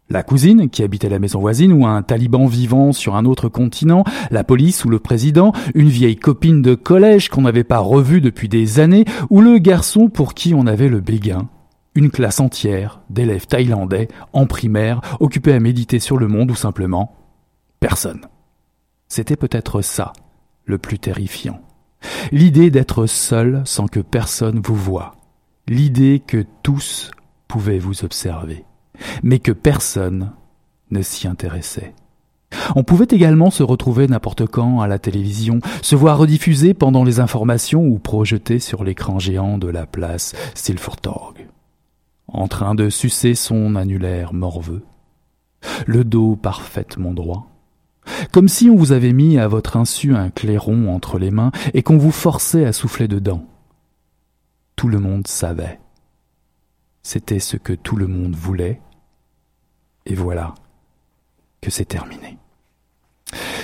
la cousine, qui habitait la maison voisine, ou un taliban vivant sur un autre continent, la police ou le président, une vieille copine de collège qu'on n'avait pas revue depuis des années, ou le garçon pour qui on avait le béguin. Une classe entière d'élèves thaïlandais en primaire occupés à méditer sur le monde ou simplement personne. C'était peut-être ça, le plus terrifiant. L'idée d'être seul sans que personne vous voie. L'idée que tous pouvaient vous observer mais que personne ne s'y intéressait. On pouvait également se retrouver n'importe quand à la télévision, se voir rediffusé pendant les informations ou projeté sur l'écran géant de la place Silvertorg, en train de sucer son annulaire morveux, le dos parfaitement droit, comme si on vous avait mis à votre insu un clairon entre les mains et qu'on vous forçait à souffler dedans. Tout le monde savait. C'était ce que tout le monde voulait, et voilà que c'est terminé.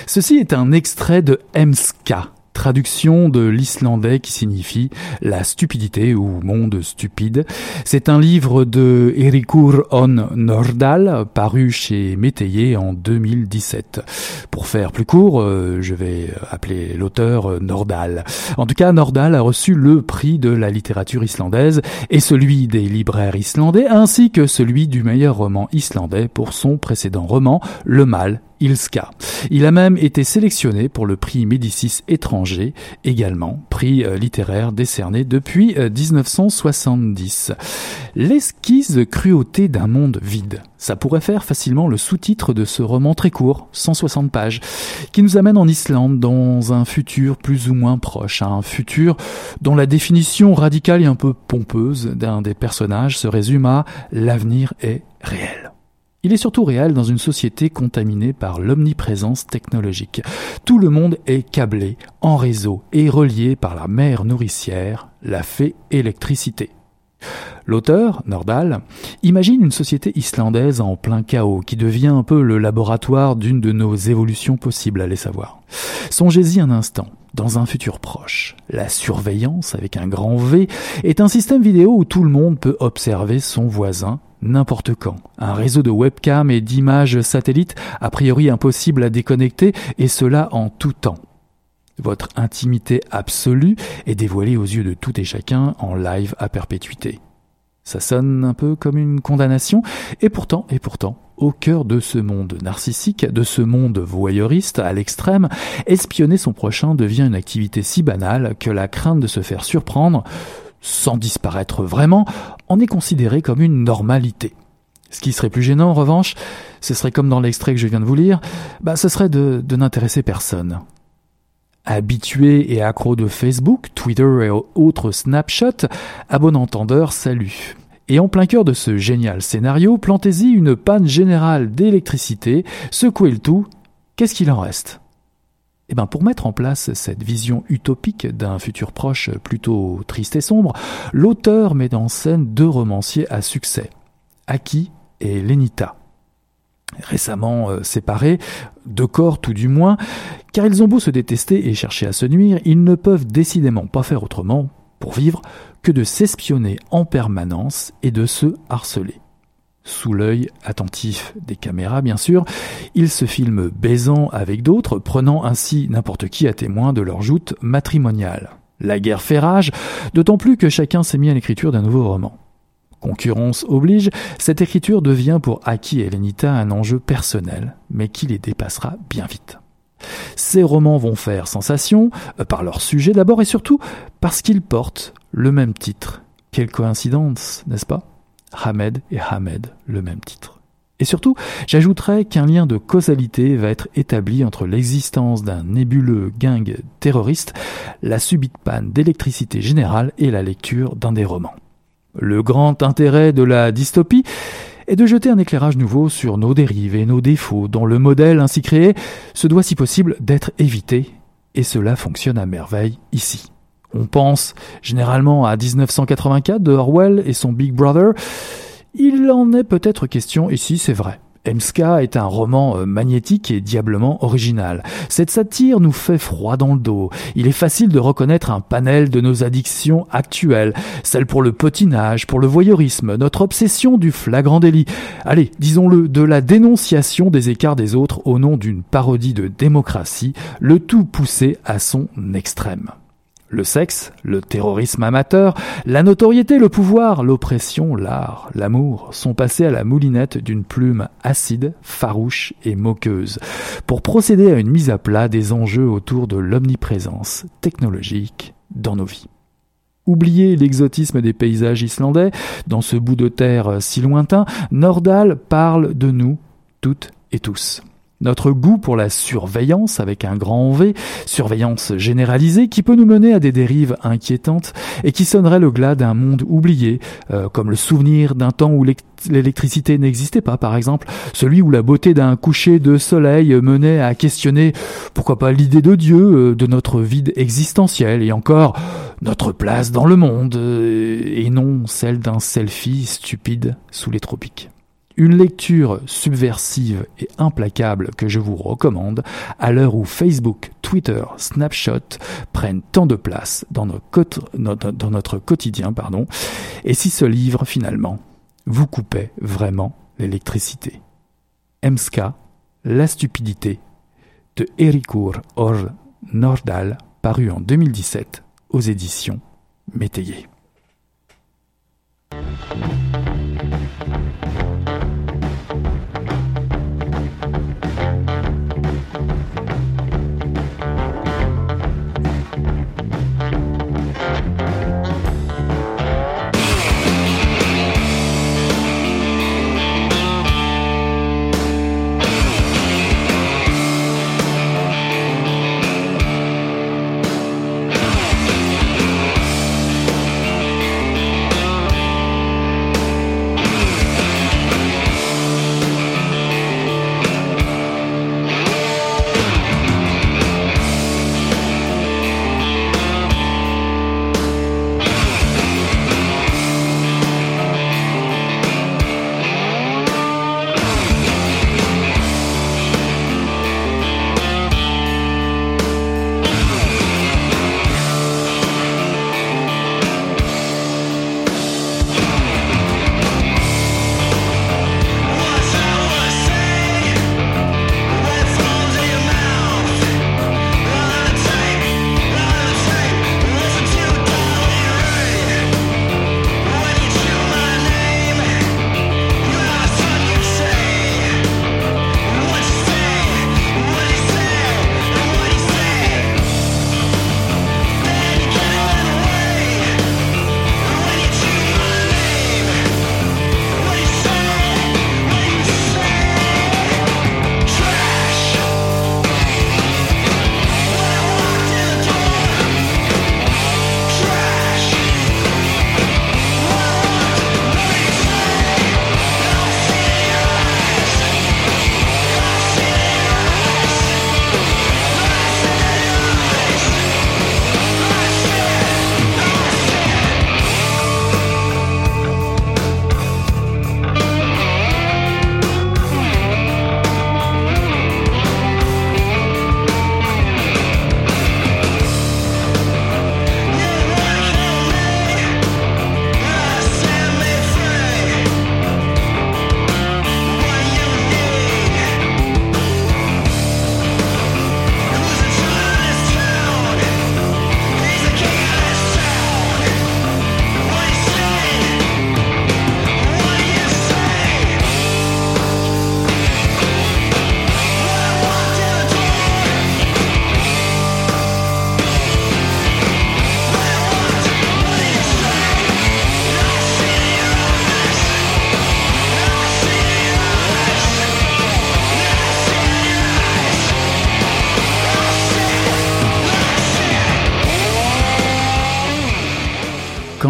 Ceci est un extrait de Emska, traduction de l'islandais qui signifie la stupidité ou monde stupide. C'est un livre de Erikur on Nordal, paru chez Métayer en 2017. Pour faire plus court, euh, je vais appeler l'auteur Nordal. En tout cas, Nordal a reçu le prix de la littérature islandaise et celui des libraires islandais, ainsi que celui du meilleur roman islandais pour son précédent roman, Le Mal Ilska. Il a même été sélectionné pour le prix Médicis étranger, également prix euh, littéraire décerné depuis 1970. Euh, L'esquisse cruauté d'un monde vide. Ça pourrait faire facilement le sous-titre de ce roman très court, 160 pages, qui nous amène en Islande dans un futur plus ou moins proche, un futur dont la définition radicale et un peu pompeuse d'un des personnages se résume à l'avenir est réel. Il est surtout réel dans une société contaminée par l'omniprésence technologique. Tout le monde est câblé, en réseau et relié par la mère nourricière, la fée électricité. L'auteur, Nordal, imagine une société islandaise en plein chaos qui devient un peu le laboratoire d'une de nos évolutions possibles, allez savoir. Songez-y un instant. Dans un futur proche, la surveillance avec un grand V est un système vidéo où tout le monde peut observer son voisin n'importe quand. Un réseau de webcams et d'images satellites a priori impossible à déconnecter et cela en tout temps. Votre intimité absolue est dévoilée aux yeux de tout et chacun en live à perpétuité. Ça sonne un peu comme une condamnation, et pourtant, et pourtant, au cœur de ce monde narcissique, de ce monde voyeuriste à l'extrême, espionner son prochain devient une activité si banale que la crainte de se faire surprendre sans disparaître vraiment, en est considéré comme une normalité. Ce qui serait plus gênant, en revanche, ce serait comme dans l'extrait que je viens de vous lire, bah, ce serait de, de n'intéresser personne. Habitué et accro de Facebook, Twitter et autres Snapchat, à bon entendeur, salut. Et en plein cœur de ce génial scénario, plantez-y une panne générale d'électricité, secouez le tout, qu'est-ce qu'il en reste? Eh ben pour mettre en place cette vision utopique d'un futur proche plutôt triste et sombre, l'auteur met en scène deux romanciers à succès, Aki et Lenita. Récemment euh, séparés, de corps tout du moins, car ils ont beau se détester et chercher à se nuire, ils ne peuvent décidément pas faire autrement, pour vivre, que de s'espionner en permanence et de se harceler sous l'œil attentif des caméras bien sûr, ils se filment baisant avec d'autres, prenant ainsi n'importe qui à témoin de leur joute matrimoniale. La guerre fait rage, d'autant plus que chacun s'est mis à l'écriture d'un nouveau roman. Concurrence oblige, cette écriture devient pour Aki et Lenita un enjeu personnel, mais qui les dépassera bien vite. Ces romans vont faire sensation, euh, par leur sujet d'abord et surtout parce qu'ils portent le même titre. Quelle coïncidence, n'est-ce pas? Hamed et Hamed, le même titre. Et surtout, j'ajouterais qu'un lien de causalité va être établi entre l'existence d'un nébuleux gang terroriste, la subite panne d'électricité générale et la lecture d'un des romans. Le grand intérêt de la dystopie est de jeter un éclairage nouveau sur nos dérives et nos défauts, dont le modèle ainsi créé se doit si possible d'être évité, et cela fonctionne à merveille ici. On pense généralement à 1984 de Orwell et son Big Brother. Il en est peut-être question ici, c'est vrai. Emska est un roman euh, magnétique et diablement original. Cette satire nous fait froid dans le dos. Il est facile de reconnaître un panel de nos addictions actuelles, celle pour le potinage, pour le voyeurisme, notre obsession du flagrant délit. Allez, disons-le, de la dénonciation des écarts des autres au nom d'une parodie de démocratie, le tout poussé à son extrême. Le sexe, le terrorisme amateur, la notoriété, le pouvoir, l'oppression, l'art, l'amour sont passés à la moulinette d'une plume acide, farouche et moqueuse pour procéder à une mise à plat des enjeux autour de l'omniprésence technologique dans nos vies. Oubliez l'exotisme des paysages islandais, dans ce bout de terre si lointain, Nordal parle de nous toutes et tous. Notre goût pour la surveillance avec un grand V, surveillance généralisée qui peut nous mener à des dérives inquiétantes et qui sonnerait le glas d'un monde oublié, euh, comme le souvenir d'un temps où l'électricité n'existait pas par exemple, celui où la beauté d'un coucher de soleil menait à questionner pourquoi pas l'idée de Dieu, euh, de notre vide existentiel et encore notre place dans le monde euh, et non celle d'un selfie stupide sous les tropiques. Une lecture subversive et implacable que je vous recommande à l'heure où Facebook, Twitter, Snapchat prennent tant de place dans, notre quotidien, pardon, et si ce livre finalement vous coupait vraiment l'électricité. Emska, La stupidité de Erikur Or Nordal, paru en 2017 aux éditions Métayer.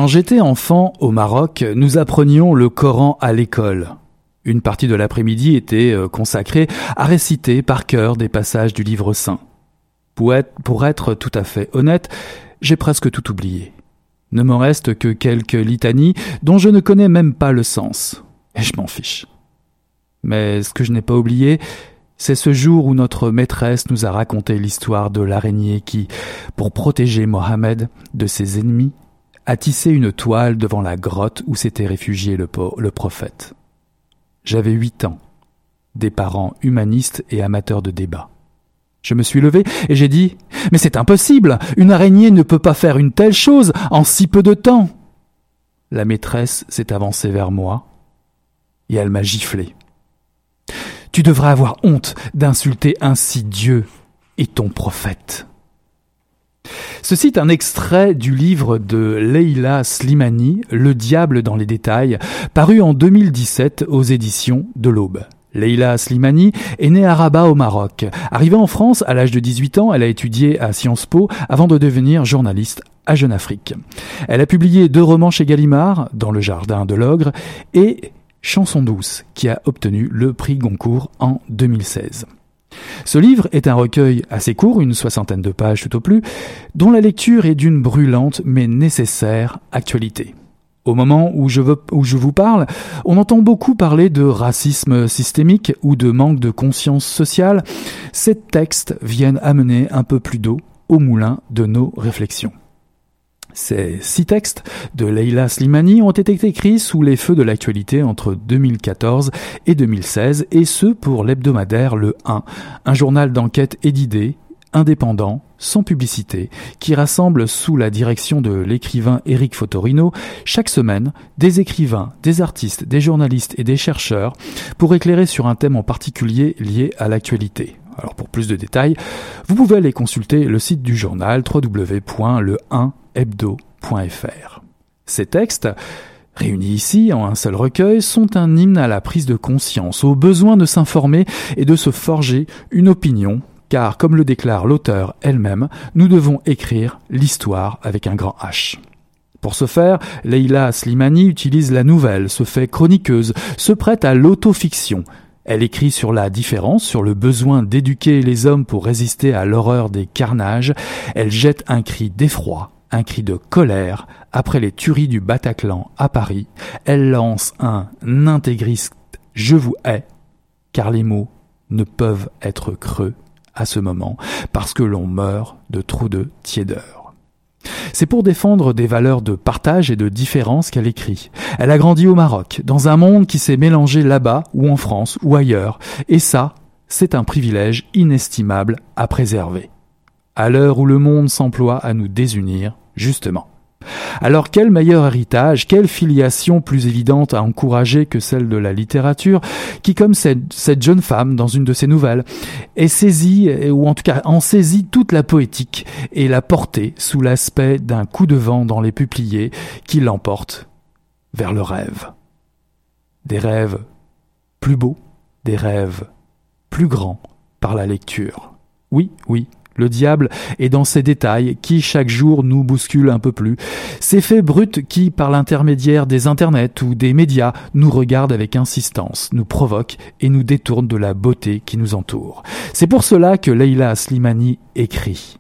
Quand j'étais enfant au Maroc, nous apprenions le Coran à l'école. Une partie de l'après-midi était euh, consacrée à réciter par cœur des passages du livre saint. Pour être, tout à fait honnête, j'ai presque tout oublié. Ne m'en reste que quelques litanies dont je ne connais même pas le sens. Et je m'en fiche. Mais ce que je n'ai pas oublié, c'est ce jour où notre maîtresse nous a raconté l'histoire de l'araignée qui, pour protéger Mohammed de ses ennemis, a tissé une toile devant la grotte où s'était réfugié le, prophète. J'avais huit ans, des parents humanistes et amateurs de débat. Je me suis levé et j'ai dit Mais c'est impossible Une araignée ne peut pas faire une telle chose en si peu de temps La maîtresse s'est avancée vers moi et elle m'a giflé. Tu devrais avoir honte d'insulter ainsi Dieu et ton prophète. Ceci est un extrait du livre de Leila Slimani, Le diable dans les détails, paru en 2017 aux éditions de l'Aube. Leila Slimani est née à Rabat au Maroc. Arrivée en France à l'âge de 18 ans, elle a étudié à Sciences Po avant de devenir journaliste à Jeune Afrique. Elle a publié deux romans chez Gallimard, Dans le jardin de l'ogre, et Chanson douce, qui a obtenu le prix Goncourt en 2016. Ce livre est un recueil assez court, une soixantaine de pages tout au plus, dont la lecture est d'une brûlante mais nécessaire actualité. Au moment où je, vous parle, on entend beaucoup parler de racisme systémique ou de manque de conscience sociale. Ces textes viennent amener un peu plus d'eau au moulin de nos réflexions. Ces six textes de Leila Slimani ont été écrits sous les feux de l'actualité entre 2014 et 2016, et ce pour l'hebdomadaire Le 1, un journal d'enquête et d'idées, indépendant, sans publicité, qui rassemble sous la direction de l'écrivain Éric Fotorino chaque semaine des écrivains, des artistes, des journalistes et des chercheurs pour éclairer sur un thème en particulier lié à l'actualité. Alors pour plus de détails, vous pouvez aller consulter le site du journal www.le1hebdo.fr. Ces textes, réunis ici en un seul recueil, sont un hymne à la prise de conscience, au besoin de s'informer et de se forger une opinion, car comme le déclare l'auteur elle-même, nous devons écrire l'histoire avec un grand H. Pour ce faire, Leila Slimani utilise la nouvelle, se fait chroniqueuse, se prête à l'autofiction, elle écrit sur la différence, sur le besoin d'éduquer les hommes pour résister à l'horreur des carnages. Elle jette un cri d'effroi, un cri de colère après les tueries du Bataclan à Paris. Elle lance un intégriste je vous hais, car les mots ne peuvent être creux à ce moment, parce que l'on meurt de trop de tiédeur. C'est pour défendre des valeurs de partage et de différence qu'elle écrit. Elle a grandi au Maroc, dans un monde qui s'est mélangé là-bas ou en France ou ailleurs, et ça, c'est un privilège inestimable à préserver. À l'heure où le monde s'emploie à nous désunir, justement. Alors quel meilleur héritage, quelle filiation plus évidente à encourager que celle de la littérature, qui comme cette, jeune femme dans une de ses nouvelles, est saisie, ou en tout cas en saisit toute la poétique et la portée sous l'aspect d'un coup de vent dans les peupliers qui l'emporte vers le rêve. Des rêves plus beaux, des rêves plus grands par la lecture. Oui, oui, le diable est dans ces détails qui chaque jour nous bousculent un peu plus. Ces faits bruts qui, par l'intermédiaire des internets ou des médias, nous regardent avec insistance, nous provoquent et nous détournent de la beauté qui nous entoure. C'est pour cela que Leila Slimani écrit.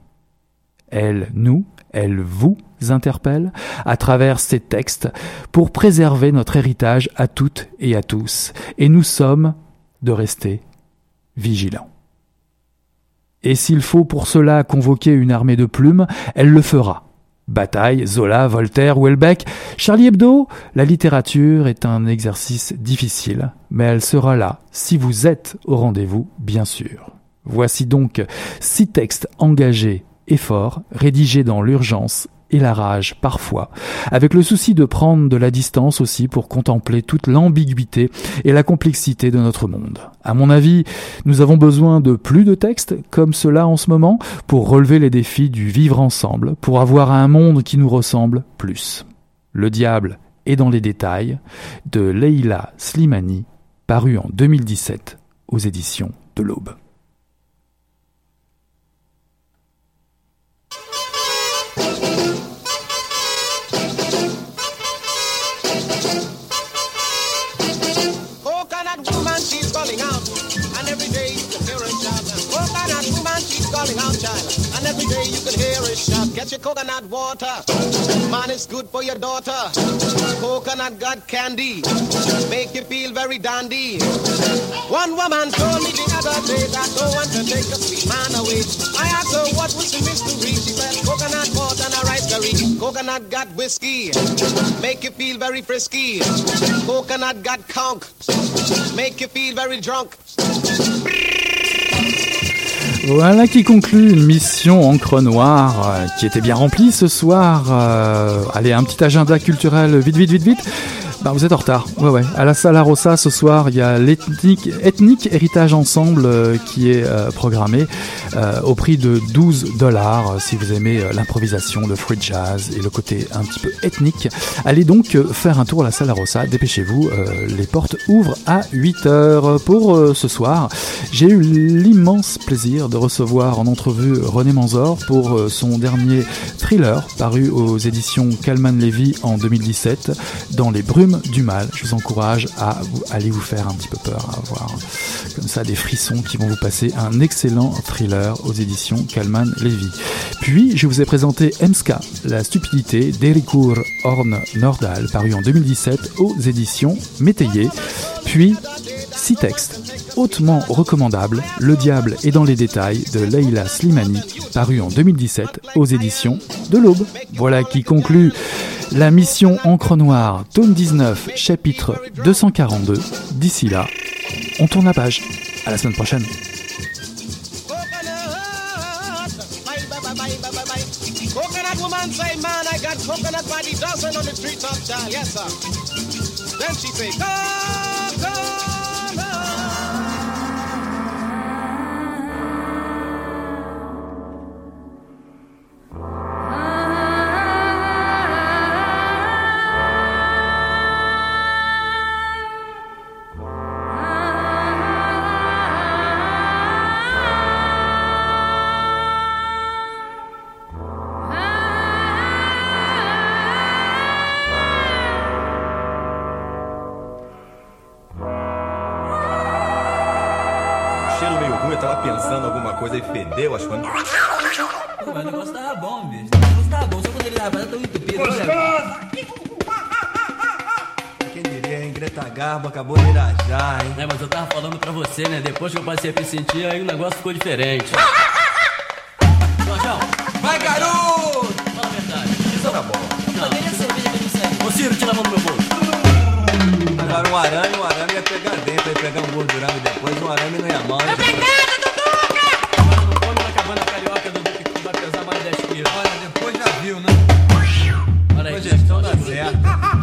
Elle nous, elle vous interpelle à travers ces textes pour préserver notre héritage à toutes et à tous. Et nous sommes de rester vigilants. Et s'il faut pour cela convoquer une armée de plumes, elle le fera. Bataille, Zola, Voltaire ou Elbeck, Charlie Hebdo, la littérature est un exercice difficile, mais elle sera là si vous êtes au rendez-vous, bien sûr. Voici donc six textes engagés et forts, rédigés dans l'urgence et la rage parfois, avec le souci de prendre de la distance aussi pour contempler toute l'ambiguïté et la complexité de notre monde. À mon avis, nous avons besoin de plus de textes comme cela en ce moment pour relever les défis du vivre ensemble, pour avoir un monde qui nous ressemble plus. Le diable est dans les détails de Leila Slimani, paru en 2017 aux éditions de l'Aube. Coconut water. Man, is good for your daughter. Coconut got candy, make you feel very dandy. One woman told me the other day that no one can take a sweet man away. I asked her what was the mystery. She said coconut water and a rice curry. Coconut got whiskey, make you feel very frisky. Coconut got conk, make you feel very drunk. Voilà qui conclut une mission encre noire euh, qui était bien remplie ce soir. Euh, allez, un petit agenda culturel vite, vite, vite, vite. Bah, vous êtes en retard. Ouais, ouais. À la Sala Rossa ce soir, il y a l'ethnique Ethnique Héritage Ensemble euh, qui est euh, programmé euh, au prix de 12 dollars. Si vous aimez l'improvisation, le free jazz et le côté un petit peu ethnique, allez donc faire un tour à la Sala Rossa. Dépêchez-vous. les portes ouvrent à 8 heures. Pour ce soir, j'ai eu l'immense plaisir de recevoir en entrevue René Manzor pour son dernier thriller paru aux éditions Calman Levy en 2017 dans les brumes du mal. Je vous encourage à aller vous faire un petit peu peur, à avoir comme ça des frissons qui vont vous passer un excellent thriller aux éditions Calman Levy. Puis je vous ai présenté Emska, la stupidité d'Erikur Horn Nordal paru en 2017 aux éditions Métayer. Puis Six textes hautement recommandables, Le diable est dans les détails de Leila Slimani, paru en 2017 aux éditions de l'Aube. Voilà qui conclut la mission Encre Noire, tome 19, chapitre 242. D'ici là, on tourne la page. À la semaine prochaine. Depois que eu passei a me aí o negócio ficou diferente.